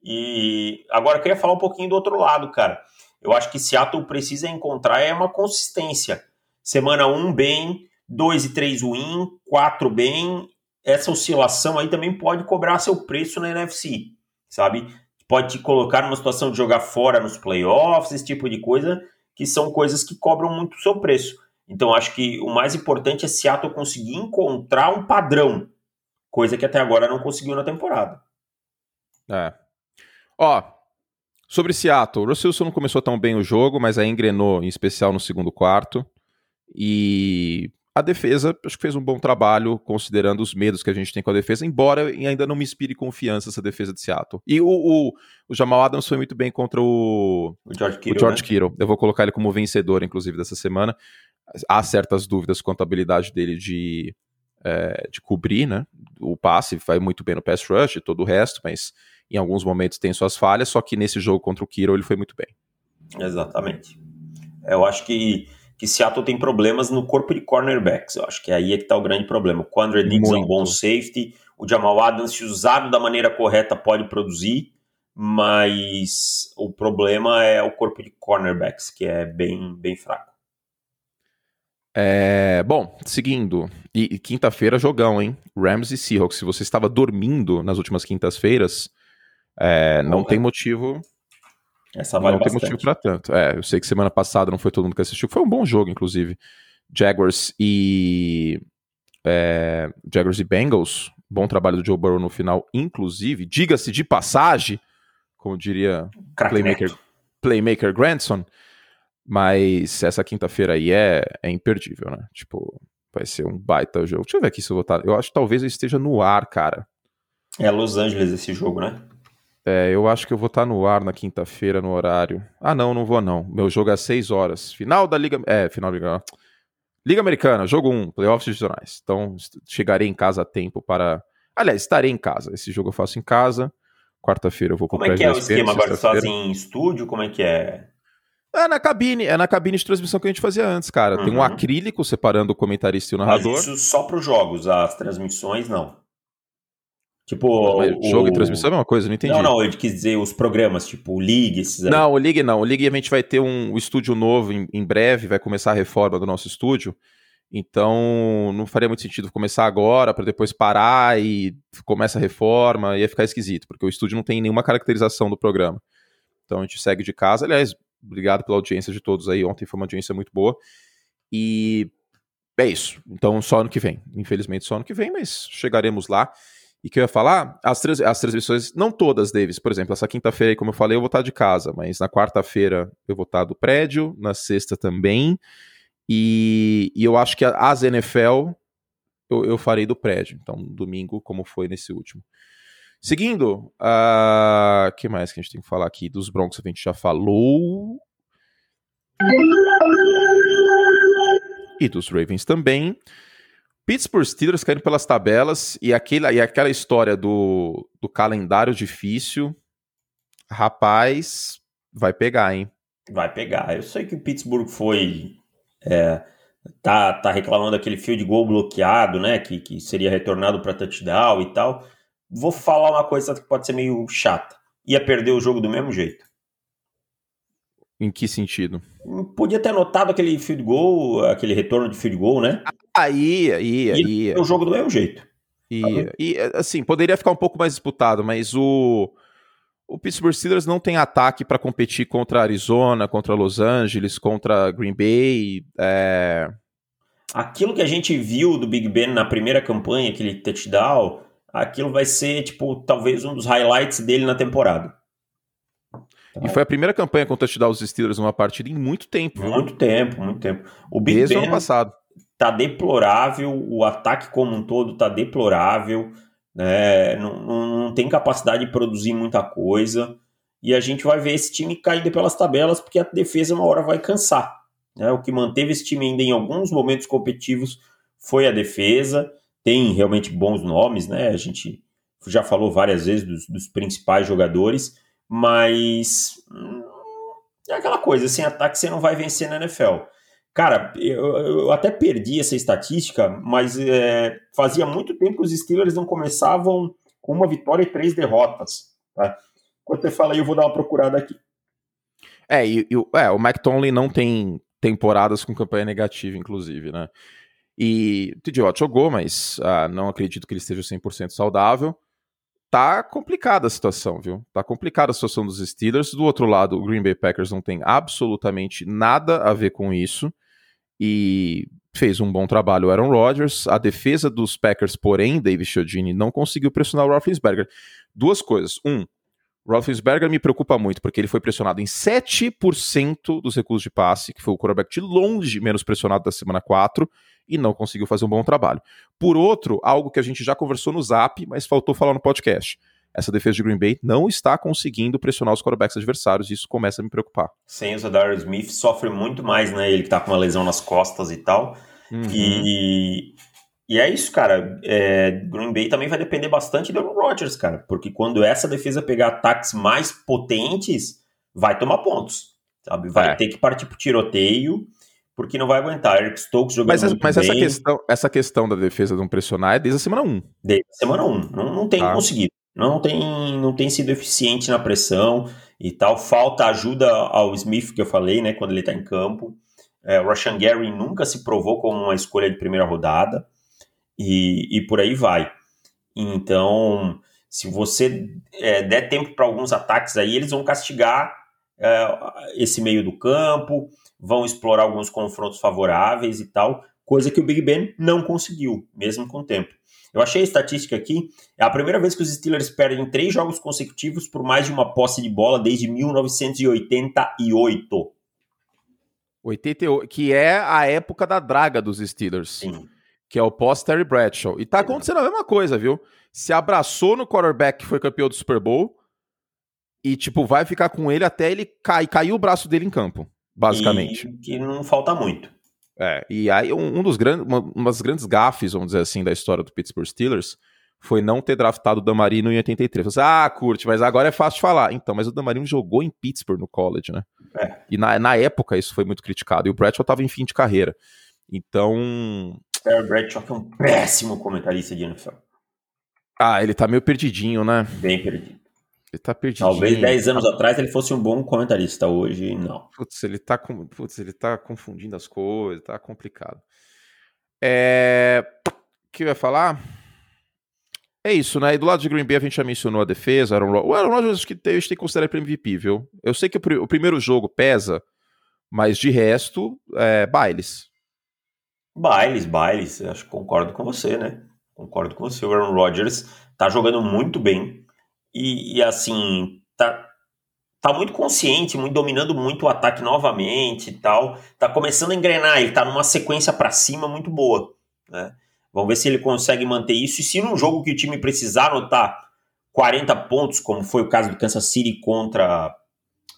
E agora eu queria falar um pouquinho do outro lado, cara. Eu acho que Seattle precisa encontrar é uma consistência. Semana 1 bem, 2 e 3 win, 4 bem. Essa oscilação aí também pode cobrar seu preço na NFC, sabe? Pode te colocar numa situação de jogar fora nos playoffs, esse tipo de coisa, que são coisas que cobram muito o seu preço. Então acho que o mais importante é Seattle conseguir encontrar um padrão coisa que até agora não conseguiu na temporada. É. Ó, sobre Seattle, o Russell não começou tão bem o jogo, mas aí engrenou, em especial no segundo quarto. E a defesa, acho que fez um bom trabalho, considerando os medos que a gente tem com a defesa, embora ainda não me inspire confiança essa defesa de Seattle. E o, o, o Jamal Adams foi muito bem contra o, o George, Kittle, o George né? Kittle. Eu vou colocar ele como vencedor, inclusive, dessa semana. Há certas dúvidas quanto à habilidade dele de é, de cobrir, né? O passe vai muito bem no pass rush e todo o resto, mas em alguns momentos tem suas falhas, só que nesse jogo contra o Kiro ele foi muito bem. Exatamente. Eu acho que, que Seattle tem problemas no corpo de cornerbacks. Eu acho que aí é que está o grande problema. O Quandre Diggs é um bom safety, o Jamal Adams, se usado da maneira correta, pode produzir, mas o problema é o corpo de cornerbacks, que é bem, bem fraco. É, bom, seguindo, e, e quinta-feira jogão, hein? Rams e Seahawks. Se você estava dormindo nas últimas quintas-feiras, é, não tem motivo essa vale não bastante. tem motivo para tanto. É, eu sei que semana passada não foi todo mundo que assistiu. Foi um bom jogo, inclusive. Jaguars e. É, Jaguars e Bengals. Bom trabalho do Joe Burrow no final, inclusive. Diga-se de passagem, como diria Playmaker, Playmaker Grandson. Mas essa quinta-feira aí é, é imperdível, né? Tipo, vai ser um baita jogo. Deixa eu ver aqui se eu vou estar. Eu acho que talvez eu esteja no ar, cara. É Los Angeles esse jogo, né? É, eu acho que eu vou estar no ar na quinta-feira no horário. Ah, não, não vou não. Meu jogo é às 6 horas. Final da Liga. É, final da Liga. Liga Americana, jogo 1, playoffs divisionais. Então, chegarei em casa a tempo para. Aliás, estarei em casa. Esse jogo eu faço em casa. Quarta-feira eu vou Como é que é o esquema agora? Você faz em estúdio? Como é que é? É na cabine, é na cabine de transmissão que a gente fazia antes, cara. Uhum. Tem um uhum. acrílico separando o comentarista e o narrador. Mas isso só para os jogos, as transmissões não. Tipo. o... Jogo e transmissão é uma coisa, não entendi. Não, não, eu quis dizer os programas, tipo o League, esses aí. Não, o League não. O League a gente vai ter um, um estúdio novo em, em, breve, vai começar a reforma do nosso estúdio. Então, não faria muito sentido começar agora para depois parar e começa a reforma, ia ficar esquisito, porque o estúdio não tem nenhuma caracterização do programa. Então a gente segue de casa. Aliás, obrigado pela audiência de todos aí. Ontem foi uma audiência muito boa. E é isso. Então, só ano que vem. Infelizmente, só ano que vem, mas chegaremos lá. E que eu ia falar, as, trans, as transmissões, não todas, Davis, por exemplo, essa quinta-feira, como eu falei, eu vou estar de casa, mas na quarta-feira eu vou estar do prédio, na sexta também, e, e eu acho que as NFL eu, eu, farei do prédio, então domingo, como foi nesse último. Seguindo, o uh, que mais que a gente tem que falar aqui? Dos Broncos a gente já falou. E dos Ravens também. Pittsburgh Steelers caindo pelas tabelas e, aquele, e aquela história do, do calendário difícil, rapaz, vai pegar, hein? Vai pegar. Eu sei que o Pittsburgh foi. É, tá, tá reclamando daquele fio de gol bloqueado, né? Que, que seria retornado para touchdown e tal. Vou falar uma coisa que pode ser meio chata. Ia perder o jogo do mesmo jeito. Em que sentido? Podia ter anotado aquele field goal, aquele retorno de field goal, né? Aí, aí, aí. o jogo do mesmo jeito. E, tá e, assim, poderia ficar um pouco mais disputado, mas o, o Pittsburgh Steelers não tem ataque para competir contra Arizona, contra Los Angeles, contra Green Bay. É... Aquilo que a gente viu do Big Ben na primeira campanha, aquele touchdown, aquilo vai ser, tipo, talvez um dos highlights dele na temporada. E foi a primeira campanha com touchdown dos Steelers numa partida em muito tempo. Muito tempo, muito tempo. O Big Desde Ben, ano passado tá deplorável, o ataque como um todo tá deplorável, né? não, não, não tem capacidade de produzir muita coisa, e a gente vai ver esse time caindo pelas tabelas, porque a defesa uma hora vai cansar. Né? O que manteve esse time ainda em alguns momentos competitivos foi a defesa, tem realmente bons nomes, né? A gente já falou várias vezes dos, dos principais jogadores, mas hum, é aquela coisa, sem ataque você não vai vencer na NFL. Cara, eu, eu, até perdi essa estatística, mas é, fazia muito tempo que os Steelers não começavam com uma vitória e três derrotas. Tá? Enquanto você fala aí, eu vou dar uma procurada aqui. É, e, e é, o McTonley não tem temporadas com campanha negativa, inclusive, né? E o TJ jogou, mas ah, não acredito que ele esteja 100% saudável. Tá complicada a situação, viu? Tá complicada a situação dos Steelers. Do outro lado, o Green Bay Packers não tem absolutamente nada a ver com isso e fez um bom trabalho o Aaron Rodgers. A defesa dos Packers, porém, David Chiodini não conseguiu pressionar o Roethlisberger. Duas coisas. Um, Roethlisberger me preocupa muito, porque ele foi pressionado em 7% dos recursos de passe, que foi o quarterback de longe menos pressionado da semana 4, e não conseguiu fazer um bom trabalho. Por outro, algo que a gente já conversou no Zap, mas faltou falar no podcast essa defesa de Green Bay não está conseguindo pressionar os quarterbacks adversários, e isso começa a me preocupar. Sem o Zadar Smith sofre muito mais, né? Ele que tá com uma lesão nas costas e tal. Uhum. E, e é isso, cara. É, Green Bay também vai depender bastante do Aaron Rodgers, cara, porque quando essa defesa pegar ataques mais potentes, vai tomar pontos, sabe? Vai é. ter que partir pro tiroteio, porque não vai aguentar. Eric Stokes jogando Mas, muito mas essa, questão, essa questão da defesa não pressionar é desde a semana 1. Desde a semana 1. Não, não tem Tá. conseguido. Não tem, não tem sido eficiente na pressão e tal. Falta ajuda ao Smith, que eu falei, né? Quando ele tá em campo. É, o Rashan Gary nunca se provou como uma escolha de primeira rodada. E, e por aí vai. Então, se você é, der tempo para alguns ataques aí, eles vão castigar é, esse meio do campo, vão explorar alguns confrontos favoráveis e tal, coisa que o Big Ben não conseguiu, mesmo com o tempo. Eu achei a estatística aqui, é a primeira vez que os Steelers perdem três jogos consecutivos por mais de uma posse de bola desde 1988. 88, que é a época da draga dos Steelers. Sim. Que é o pós-Terry Bradshaw. E tá acontecendo a mesma coisa, viu? Se abraçou no quarterback que foi campeão do Super Bowl. E, tipo, vai ficar com ele até ele cair, cair o braço dele em campo, basicamente. E que não falta muito. É, e aí um, dos grandes, uma, uma das grandes gafes, vamos dizer assim, da história do Pittsburgh Steelers foi não ter draftado o Damarino em 83. Você, ah, curte, mas agora é fácil de falar. Então, mas o Damarino jogou em Pittsburgh no college, né? É. E na, na época isso foi muito criticado. E o Bradshaw tava em fim de carreira. Então, Terry Bradshaw é um péssimo comentarista de NFL. ah, ele tá meio perdidinho, né? Bem perdido. Ele tá perdidinho. Talvez 10 anos atrás ele fosse um bom comentarista, hoje não. Putz, ele tá, com... Putz, ele tá confundindo as coisas, tá complicado. É... O que eu ia falar? É isso, né? E do lado de Green Bay a gente já mencionou a defesa. Aaron Rod... O Aaron Rodgers acho que tem- a gente tem que considerar ele MVP, viu? Eu sei que o primeiro jogo pesa, mas de resto, é bailes. Bailes, bailes, acho que concordo com você, né? Concordo com você. O Aaron Rodgers tá jogando muito bem e, e, assim, tá, tá muito consciente, muito dominando muito o ataque novamente e tal. Tá começando a engrenar, ele tá numa sequência para cima muito boa, né? Vamos ver se ele consegue manter isso e se num jogo que o time precisar anotar 40 pontos, como foi o caso do Kansas City contra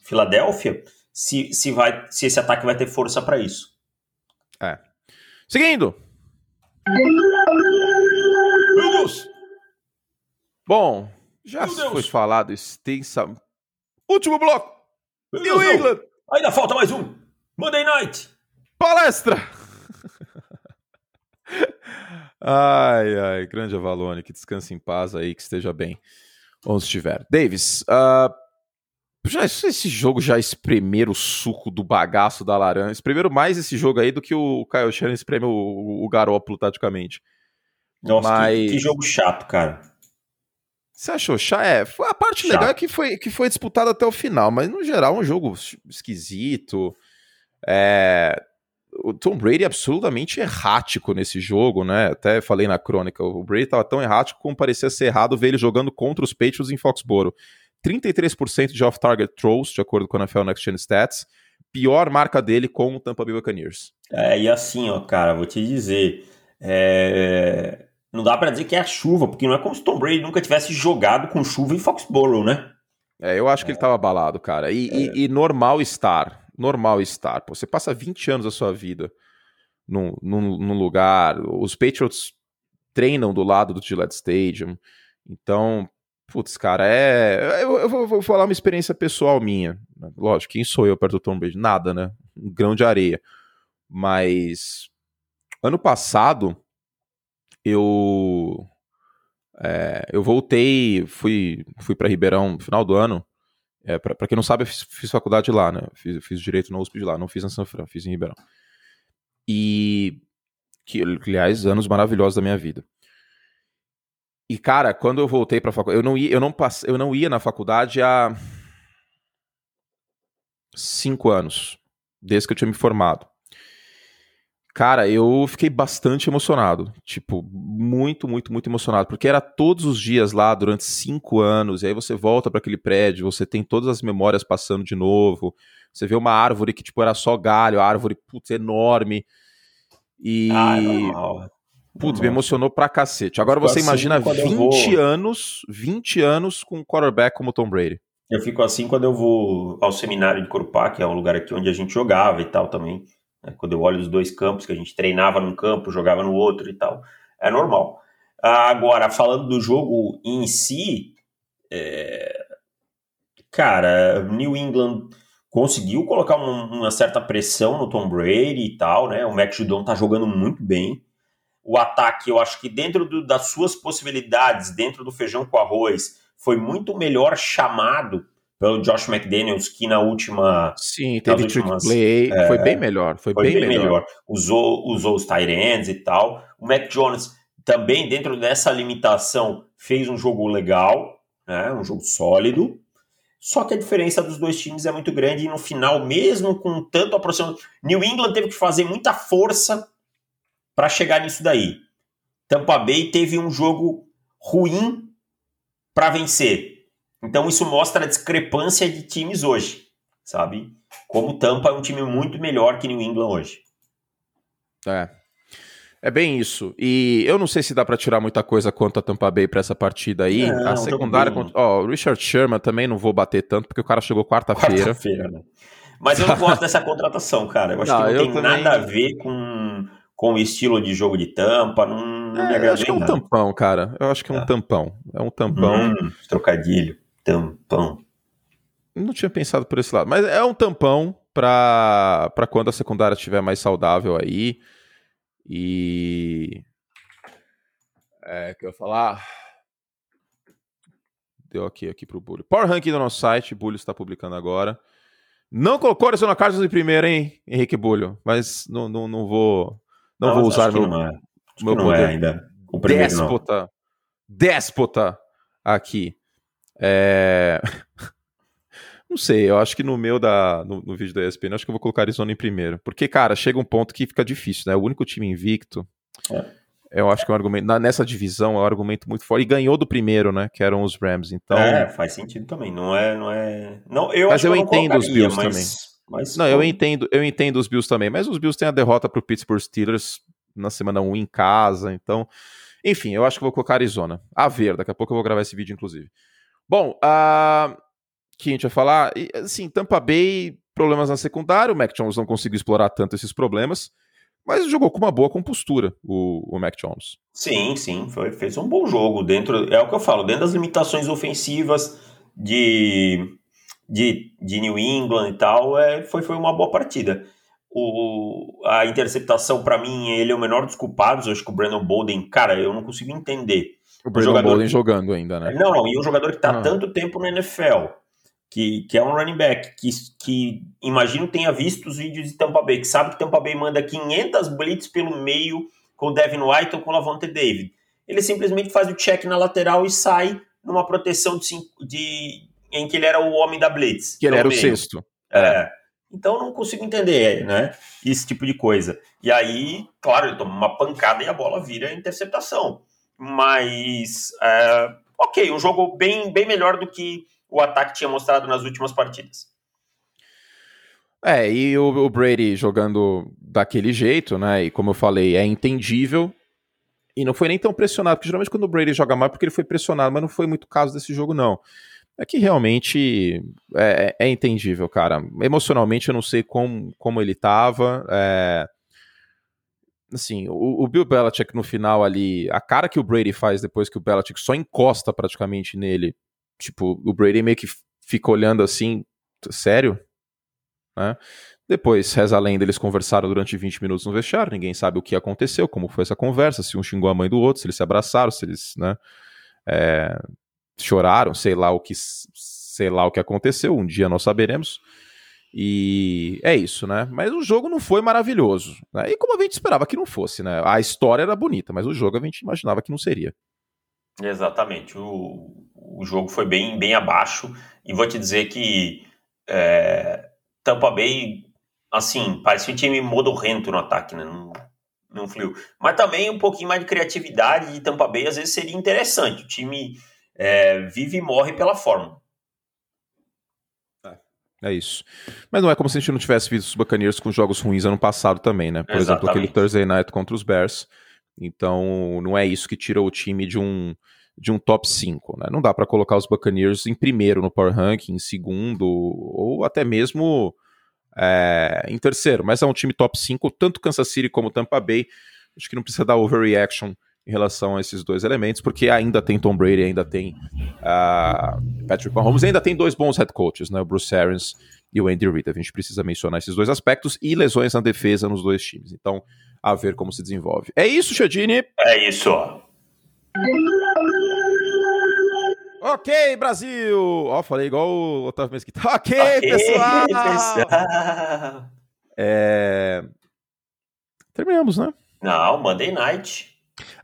Filadélfia, se, se, vai, se esse ataque vai ter força para isso. Seguindo. Meu Deus! Bom, já Meu Deus! foi falado extensa. Último bloco! Meu New Deus, não. England! Ainda falta mais um. Monday Night. Palestra! ai, ai, grande Avalone, que descanse em paz aí, que esteja bem onde estiver. Davis, ah, já, esse jogo já espremeram o suco do bagaço da laranja. Espremeram mais esse jogo aí do que o Kyle Shannon espreme o, o Garópolo taticamente. Nossa, que- Mas- que, jogo chato, cara. Você achou? Chá? É, foi- a parte Chato. legal é que foi, que foi disputado até o final, mas no geral um jogo esquisito. É, o Tom Brady é absolutamente errático nesse jogo, né? Até falei na crônica, o Brady tava tão errático como parecia ser errado ver ele jogando contra os Patriots em Foxborough. 33% de off-target throws, de acordo com a NFL Next Gen Stats. Pior marca dele com o Tampa Bay Buccaneers. É, e assim, ó, cara, vou te dizer. é, Não dá pra dizer que é a chuva, porque não é como se Tom Brady nunca tivesse jogado com chuva em Foxborough, né? É, eu acho que ele tava abalado, cara. E, e- e normal estar. Normal estar. Pô, você passa 20 anos da sua vida num, num, num lugar. Os Patriots treinam do lado do Gillette Stadium. Então, putz, cara, é. Eu, eu vou, vou falar uma experiência pessoal minha. Lógico, quem sou eu perto do Tom Brady? Nada, né? Um grão de areia. Mas. Ano passado, eu. é, eu voltei, fui, fui para Ribeirão no final do ano. É, pra quem não sabe, eu fiz, fiz faculdade lá, né? Fiz, fiz direito na USP de lá, não fiz na São Fran, fiz em Ribeirão. E. Que, aliás, anos maravilhosos da minha vida. E, cara, quando eu voltei pra faculdade, eu não ia, eu não passe, eu não ia na faculdade há cinco anos, desde que eu tinha me formado. Cara, eu fiquei bastante emocionado. Tipo, muito, muito, muito emocionado. Porque era todos os dias lá durante cinco anos. E aí você volta para aquele prédio, você tem todas as memórias passando de novo. Você vê uma árvore que, tipo, era só galho, a árvore, putz, enorme. E. Ah, é normal. Putz, me Normal. emocionou pra cacete. Agora você Assim, imagina quando eu 20 vou- anos, 20 anos com um quarterback como Tom Brady. Eu fico assim quando eu vou ao seminário de Corupá, que é um lugar aqui onde a gente jogava e tal também. Né? Quando eu olho os dois campos, que a gente treinava num campo, jogava no outro e tal. É normal. Agora, falando do jogo em si, é, cara, New England conseguiu colocar uma, uma, certa pressão no Tom Brady e tal, né? O Mac Judon tá jogando muito bem. O ataque, eu acho que dentro do, das suas possibilidades, dentro do feijão com arroz, foi muito melhor chamado pelo Josh McDaniels, que na última. Sim, teve últimas, play, é, foi bem melhor. Foi, foi bem, bem melhor. melhor. Usou, usou os tight ends e tal. O Mac Jones também, dentro dessa limitação, fez um jogo legal, né, um jogo sólido. Só que a diferença dos dois times é muito grande e no final, mesmo com tanto aproximação, New England teve que fazer muita força para chegar nisso daí. Tampa Bay teve um jogo ruim para vencer. Então isso mostra a discrepância de times hoje, sabe? Como Tampa é um time muito melhor que New England hoje. É. É bem isso. E eu não sei se dá para tirar muita coisa quanto a Tampa Bay para essa partida aí. Não, a secundária, ó, oh, o Richard Sherman também não vou bater tanto porque o cara chegou quarta-feira. Quarta-feira, né? Mas eu não gosto dessa contratação, cara. Eu acho não, que não tem também... nada a ver com, com o estilo de jogo de Tampa. Não, não é, me agradou. Acho que é um nada. tampão, cara. Eu acho que é um ah. tampão. É um tampão. Hum, trocadilho. Tampão. Não tinha pensado por esse lado, mas é um tampão para quando a secundária estiver mais saudável aí. E. É, que eu ia falar. Deu aqui, aqui pro Bulho. Power Ranking do nosso site, Bulho está publicando agora. Não colocou Arizona Cardinals em primeiro, hein, Henrique Bulho? Mas não, não, não vou. Não, não vou usar meu, não é. meu não é poder. É ainda. O primeiro, déspota. Não. Déspota aqui. É... Não sei, eu acho que no meu da, no, no, vídeo da ESPN, acho que eu vou colocar Arizona em primeiro. Porque, cara, chega um ponto que fica difícil, né? O único time invicto. É. Eu acho que é um argumento. nessa divisão é um argumento muito forte. E ganhou do primeiro, né? Que eram os Rams. Então. É, faz sentido também. Não é. Não é... Não, eu mas eu, eu entendo os Bills mas, também. Mas, não, eu entendo, eu entendo os Bills também. Mas os Bills têm a derrota pro Pittsburgh Steelers na semana 1 em casa. Então. Enfim, eu acho que vou colocar Arizona. A ver, daqui a pouco eu vou gravar esse vídeo, inclusive. Bom, uh, que a gente vai falar, assim, Tampa Bay, problemas na secundária, o Mac Jones não conseguiu explorar tanto esses problemas, mas jogou com uma boa compostura o, o Mac Jones. Sim, sim, foi, fez um bom jogo dentro, é o que eu falo, dentro das limitações ofensivas de, de, de New England e tal, é, foi, foi uma boa partida. O, a interceptação, para mim, ele é o menor dos culpados. Eu acho que o Brandon Bolden, cara, eu não consigo entender. O Brandon jogador Bolden jogando ainda, né? Não, não, e um jogador que está ah. tanto tempo na NFL, que, que é um running back, que, que imagino tenha visto os vídeos de Tampa Bay, que sabe que Tampa Bay manda 500 blitz pelo meio com o Devin White ou com o Lavonte David. Ele simplesmente faz o check na lateral e sai numa proteção de, de em que ele era o homem da blitz. Que ele era meio. o sexto. É. Então não consigo entender, né? Esse tipo de coisa. E aí, claro, ele toma uma pancada e a bola vira interceptação. Mas, é, ok, um jogo bem, bem melhor do que o ataque tinha mostrado nas últimas partidas. É, e o, o, Brady jogando daquele jeito, né? E como eu falei, é entendível. E não foi nem tão pressionado, porque geralmente quando o Brady joga mal porque ele foi pressionado, mas não foi muito caso desse jogo, não. É que realmente é, é, é entendível, cara. Emocionalmente eu não sei como, como ele tava. É assim, o, o, Bill Belichick no final ali, a cara que o Brady faz depois que o Belichick só encosta praticamente nele, tipo, o Brady meio que fica olhando assim, sério? Né? Depois, reza a lenda, eles conversaram durante 20 minutos no vestiário, ninguém sabe o que aconteceu, como foi essa conversa, se um xingou a mãe do outro, se eles se abraçaram, se eles, né, é, choraram, sei lá o que sei lá o que aconteceu, um dia nós saberemos. E é isso, né? Mas o jogo não foi maravilhoso. Né? E como a gente esperava que não fosse, né? A história era bonita, mas o jogo a gente imaginava que não seria. Exatamente. O, o jogo foi bem, bem abaixo. E vou te dizer que é, Tampa Bay, assim, parecia um time modorrento no ataque, né? Não, fluiu. Mas também um pouquinho mais de criatividade de Tampa Bay às vezes seria interessante. O time é, vive e morre pela forma. É isso. Mas não é como se a gente não tivesse visto os Buccaneers com jogos ruins ano passado também, né? Por Exatamente. exemplo, aquele Thursday Night contra os Bears. Então, não é isso que tira o time de um de um top 5, né? Não dá para colocar os Buccaneers em primeiro no Power Ranking, em segundo, ou até mesmo é, em terceiro, mas é um time top 5, tanto Kansas City como Tampa Bay. Acho que não precisa dar overreaction em relação a esses dois elementos, porque ainda tem Tom Brady, ainda tem uh, Patrick Mahomes, ainda tem dois bons head coaches, né, o Bruce Arians e o Andy Reid. A gente precisa mencionar esses dois aspectos e lesões na defesa nos dois times. Então, a ver como se desenvolve. É isso, Chadini? É isso. Ok, Brasil! Ó, oh, falei igual o Otávio Mesquita. Ok, okay pessoal! pessoal. É... Terminamos, né? Não, Monday Night.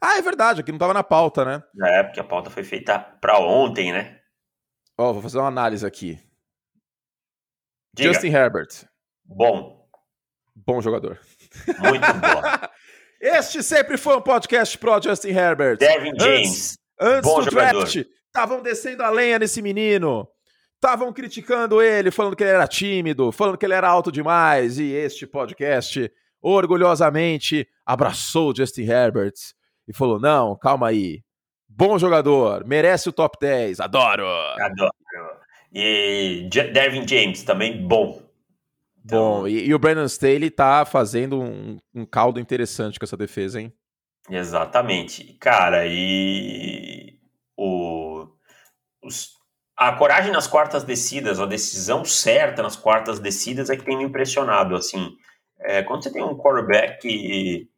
Ah, é verdade, aqui não tava na pauta, né? É, porque a pauta foi feita pra ontem, né? Ó, oh, vou fazer uma análise aqui. Diga. Justin Herbert. Bom. Bom jogador. Muito bom. este sempre foi um podcast pro Justin Herbert. Devin James. Antes, antes do jogador. draft, estavam descendo a lenha nesse menino. Estavam criticando ele, falando que ele era tímido, falando que ele era alto demais. E este podcast, orgulhosamente, abraçou o Justin Herbert e falou: Não, calma aí. Bom jogador, merece o top 10. Adoro. Adoro. E Dervin James também bom. Então... Bom, e, e, o Brandon Staley tá fazendo um, um, caldo interessante com essa defesa, hein? Exatamente. Cara, e o, os, a coragem nas quartas descidas, a decisão certa nas quartas descidas é que tem me impressionado, assim. É, quando você tem um quarterback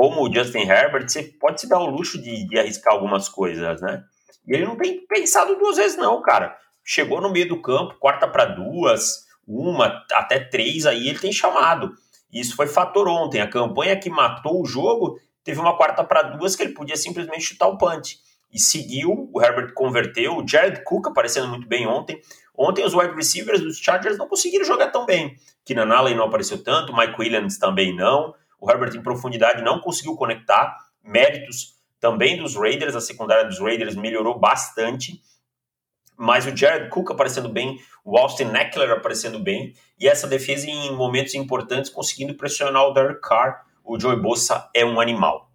como o Justin Herbert, você pode se dar o luxo de, de arriscar algumas coisas, né? E ele não tem pensado duas vezes não, cara chegou no meio do campo, quarta para duas, uma, até três, aí ele tem chamado. Isso foi fator ontem. A campanha que matou o jogo teve uma quarta para duas que ele podia simplesmente chutar o punch. E seguiu, o Herbert converteu, o Jared Cook aparecendo muito bem ontem. Ontem os wide receivers dos Chargers não conseguiram jogar tão bem. Keenan Allen não apareceu tanto, Mike Williams também não. O Herbert em profundidade não conseguiu conectar. Méritos também dos Raiders, a secundária dos Raiders melhorou bastante mas o Jared Cook aparecendo bem, o Austin Eckler aparecendo bem, e essa defesa em momentos importantes conseguindo pressionar o Derek Carr. O Joey Bolsa é um animal.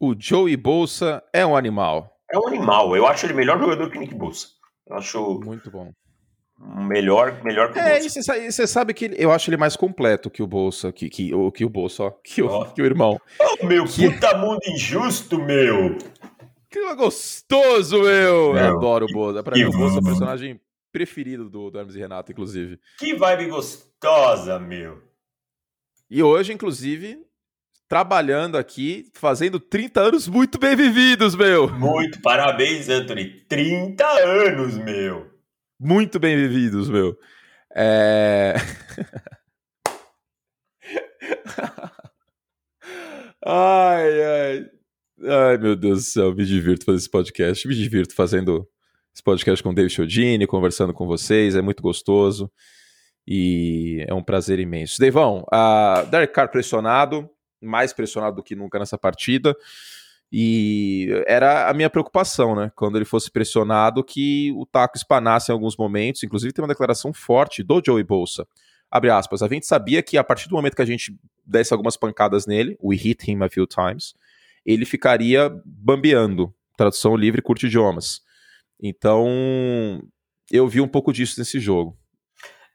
O Joey Bolsa é um animal. É um animal. Eu acho ele melhor jogador que o Nick Bolsa. Eu acho. Muito bom. Melhor, melhor que o é, Bolsa. É, você sabe que eu acho ele mais completo que o Bolsa, que, que, que, que o Bolsa, ó, que, o, oh. que o irmão. Oh, meu que... puta mundo injusto, meu! Que gostoso, meu! Não, eu adoro o Boza. Pra mim, o Boza é o personagem preferido do, do Hermes e Renato, inclusive. Que vibe gostosa, meu! E hoje, inclusive, trabalhando aqui, fazendo 30 anos muito bem vividos, meu! Muito parabéns, Anthony! 30 anos, meu! Muito bem vividos, meu. É... ai, ai. Ai, meu Deus do céu, me divirto fazendo esse podcast. Me divirto fazendo esse podcast com o David Chodini, conversando com vocês, é muito gostoso. E é um prazer imenso. Devão, a Derek Carr pressionado, mais pressionado do que nunca nessa partida. E era a minha preocupação, né? Quando ele fosse pressionado, que o taco espanasse em alguns momentos. Inclusive, tem uma declaração forte do Joey Bolsa. Abre aspas. A gente sabia que a partir do momento que a gente desse algumas pancadas nele, we hit him a few times, ele ficaria bambeando. Tradução livre, curte idiomas. Então, eu vi um pouco disso nesse jogo.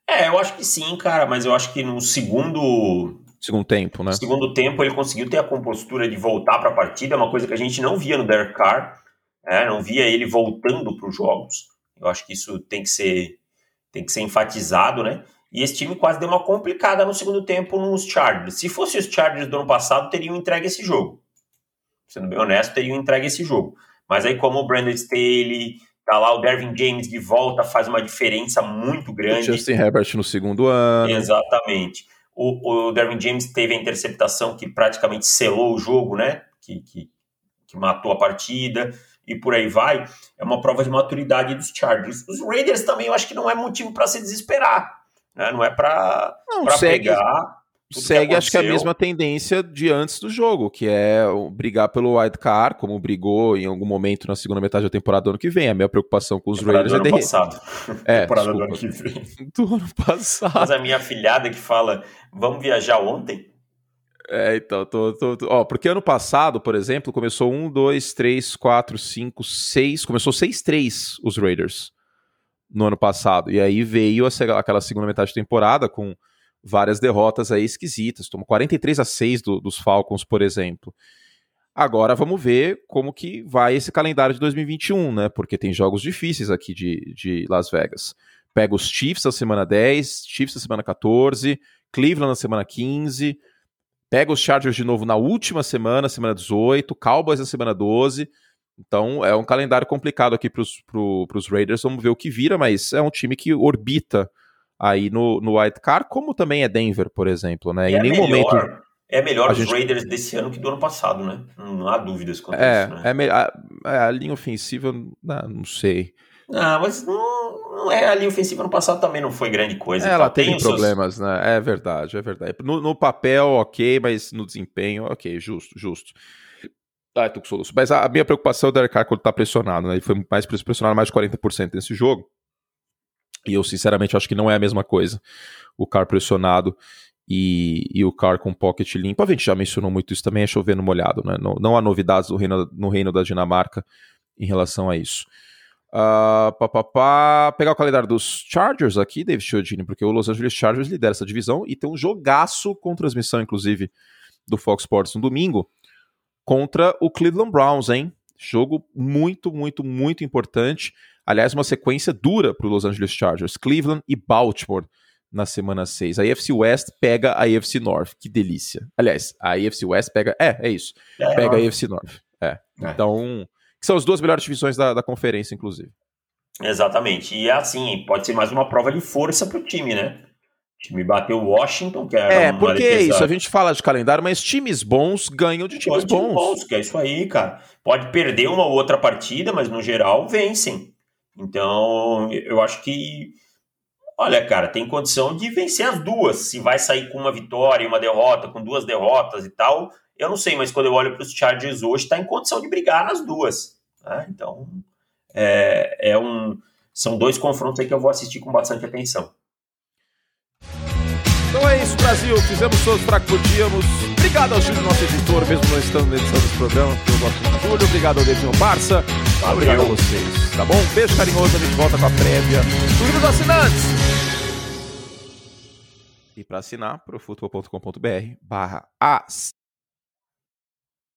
É, eu acho que sim, cara, mas eu acho que no segundo. Segundo tempo, né? segundo tempo, ele conseguiu ter a compostura de voltar para a partida, é uma coisa que a gente não via no Derek Carr, né? não via ele voltando para os jogos. Eu acho que isso tem que ser tem que ser enfatizado, né? E esse time quase deu uma complicada no segundo tempo nos Chargers. Se fosse os Chargers do ano passado, teriam entregue esse jogo sendo bem honesto, teriam entregue esse jogo. Mas aí, como o Brandon Staley, tá lá o Dervin James de volta, faz uma diferença muito grande. O Justin Herbert no segundo ano. Exatamente. O, o Dervin James teve a interceptação que praticamente selou o jogo, né? Que, que, que matou a partida e por aí vai. É uma prova de maturidade dos Chargers. Os Raiders também eu acho que não é motivo para se desesperar. Né? Não é para pegar segue, acho que a mesma tendência de antes do jogo, que é brigar pelo wild card, como brigou em algum momento na segunda metade da temporada do ano que vem. A minha preocupação com os temporada Raiders é derreter. passado. É, temporada do ano que vem. Do ano passado. Mas a minha filhada que fala, vamos viajar ontem? É, então, tô, tô, tô, Ó, porque ano passado, por exemplo, começou 1, 2, 3, 4, 5, 6. Começou 6-3 os Raiders no ano passado. E aí veio aquela segunda metade de temporada com várias derrotas aí esquisitas. Tomou 43 a 6 do, dos Falcons, por exemplo. Agora vamos ver como que vai esse calendário de 2021, né? Porque tem jogos difíceis aqui de, de Las Vegas. pega os Chiefs na semana 10, Chiefs na semana 14, Cleveland na semana 15, pega os Chargers de novo na última semana, semana 18, Cowboys na semana 12. Então é um calendário complicado aqui para os Raiders. Vamos ver o que vira, mas é um time que orbita aí no, no White Card, como também é Denver, por exemplo, né? É em nenhum melhor, momento. É melhor os gente... Raiders desse ano que do ano passado, né? Não há dúvidas quanto é, isso, né? É, a, é, a linha ofensiva, não, não sei. Ah, mas não, não é a linha ofensiva no passado também não foi grande coisa. Ela tá? teve problemas, seus... né? É verdade, é verdade. No, no, papel, ok, mas no desempenho, ok, justo, justo. Ah, tô com soluço. Mas a, a minha preocupação é o Derek Carr quando tá pressionado, né? Ele foi mais pressionado mais de 40% nesse jogo. E eu, sinceramente, acho que não é a mesma coisa. O Carr pressionado e, e o Carr com pocket limpo. A gente já mencionou muito isso também, é chovendo molhado, né? Não, não há novidades no reino, no reino da Dinamarca em relação a isso. Uh, pá, pá, pá. Pegar o calendário dos Chargers aqui, David Chiodini, porque o Los Angeles Chargers lidera essa divisão e tem um jogaço com transmissão, inclusive, do Fox Sports no domingo, contra o Cleveland Browns, hein? Jogo muito, muito, muito importante. Aliás, uma sequência dura para o Los Angeles Chargers. Cleveland e Baltimore na semana 6. A AFC West pega a AFC North. Que delícia. Aliás, a AFC West pega. É, é isso. É, pega a AFC North. É. é. Então são as duas melhores divisões da, da conferência, inclusive. Exatamente. E assim, pode ser mais uma prova de força para o time, né? O time bateu o Washington, que era É, porque é isso, a gente fala de calendário, mas times bons ganham de times bons. bons. Que é isso aí, cara. Pode perder uma ou outra partida, mas no geral vencem. Então, eu acho que. Olha, cara, tem condição de vencer as duas. Se vai sair com uma vitória e uma derrota, com duas derrotas e tal, eu não sei, mas quando eu olho para os Chargers hoje, está em condição de brigar nas duas. Né? Então, é, é um, são dois confrontos aí que eu vou assistir com bastante atenção. Então é isso, Brasil. Fizemos todos para que podíamos. Obrigado ao Júlio, nosso editor, mesmo não estando na edição desse programa, eu gosto do Júlio. Obrigado ao Davidson Barça. Obrigado a vocês. Tá bom? Beijo carinhoso. A gente volta com a prévia do dos assinantes. E para assinar, profutbol.com.br barra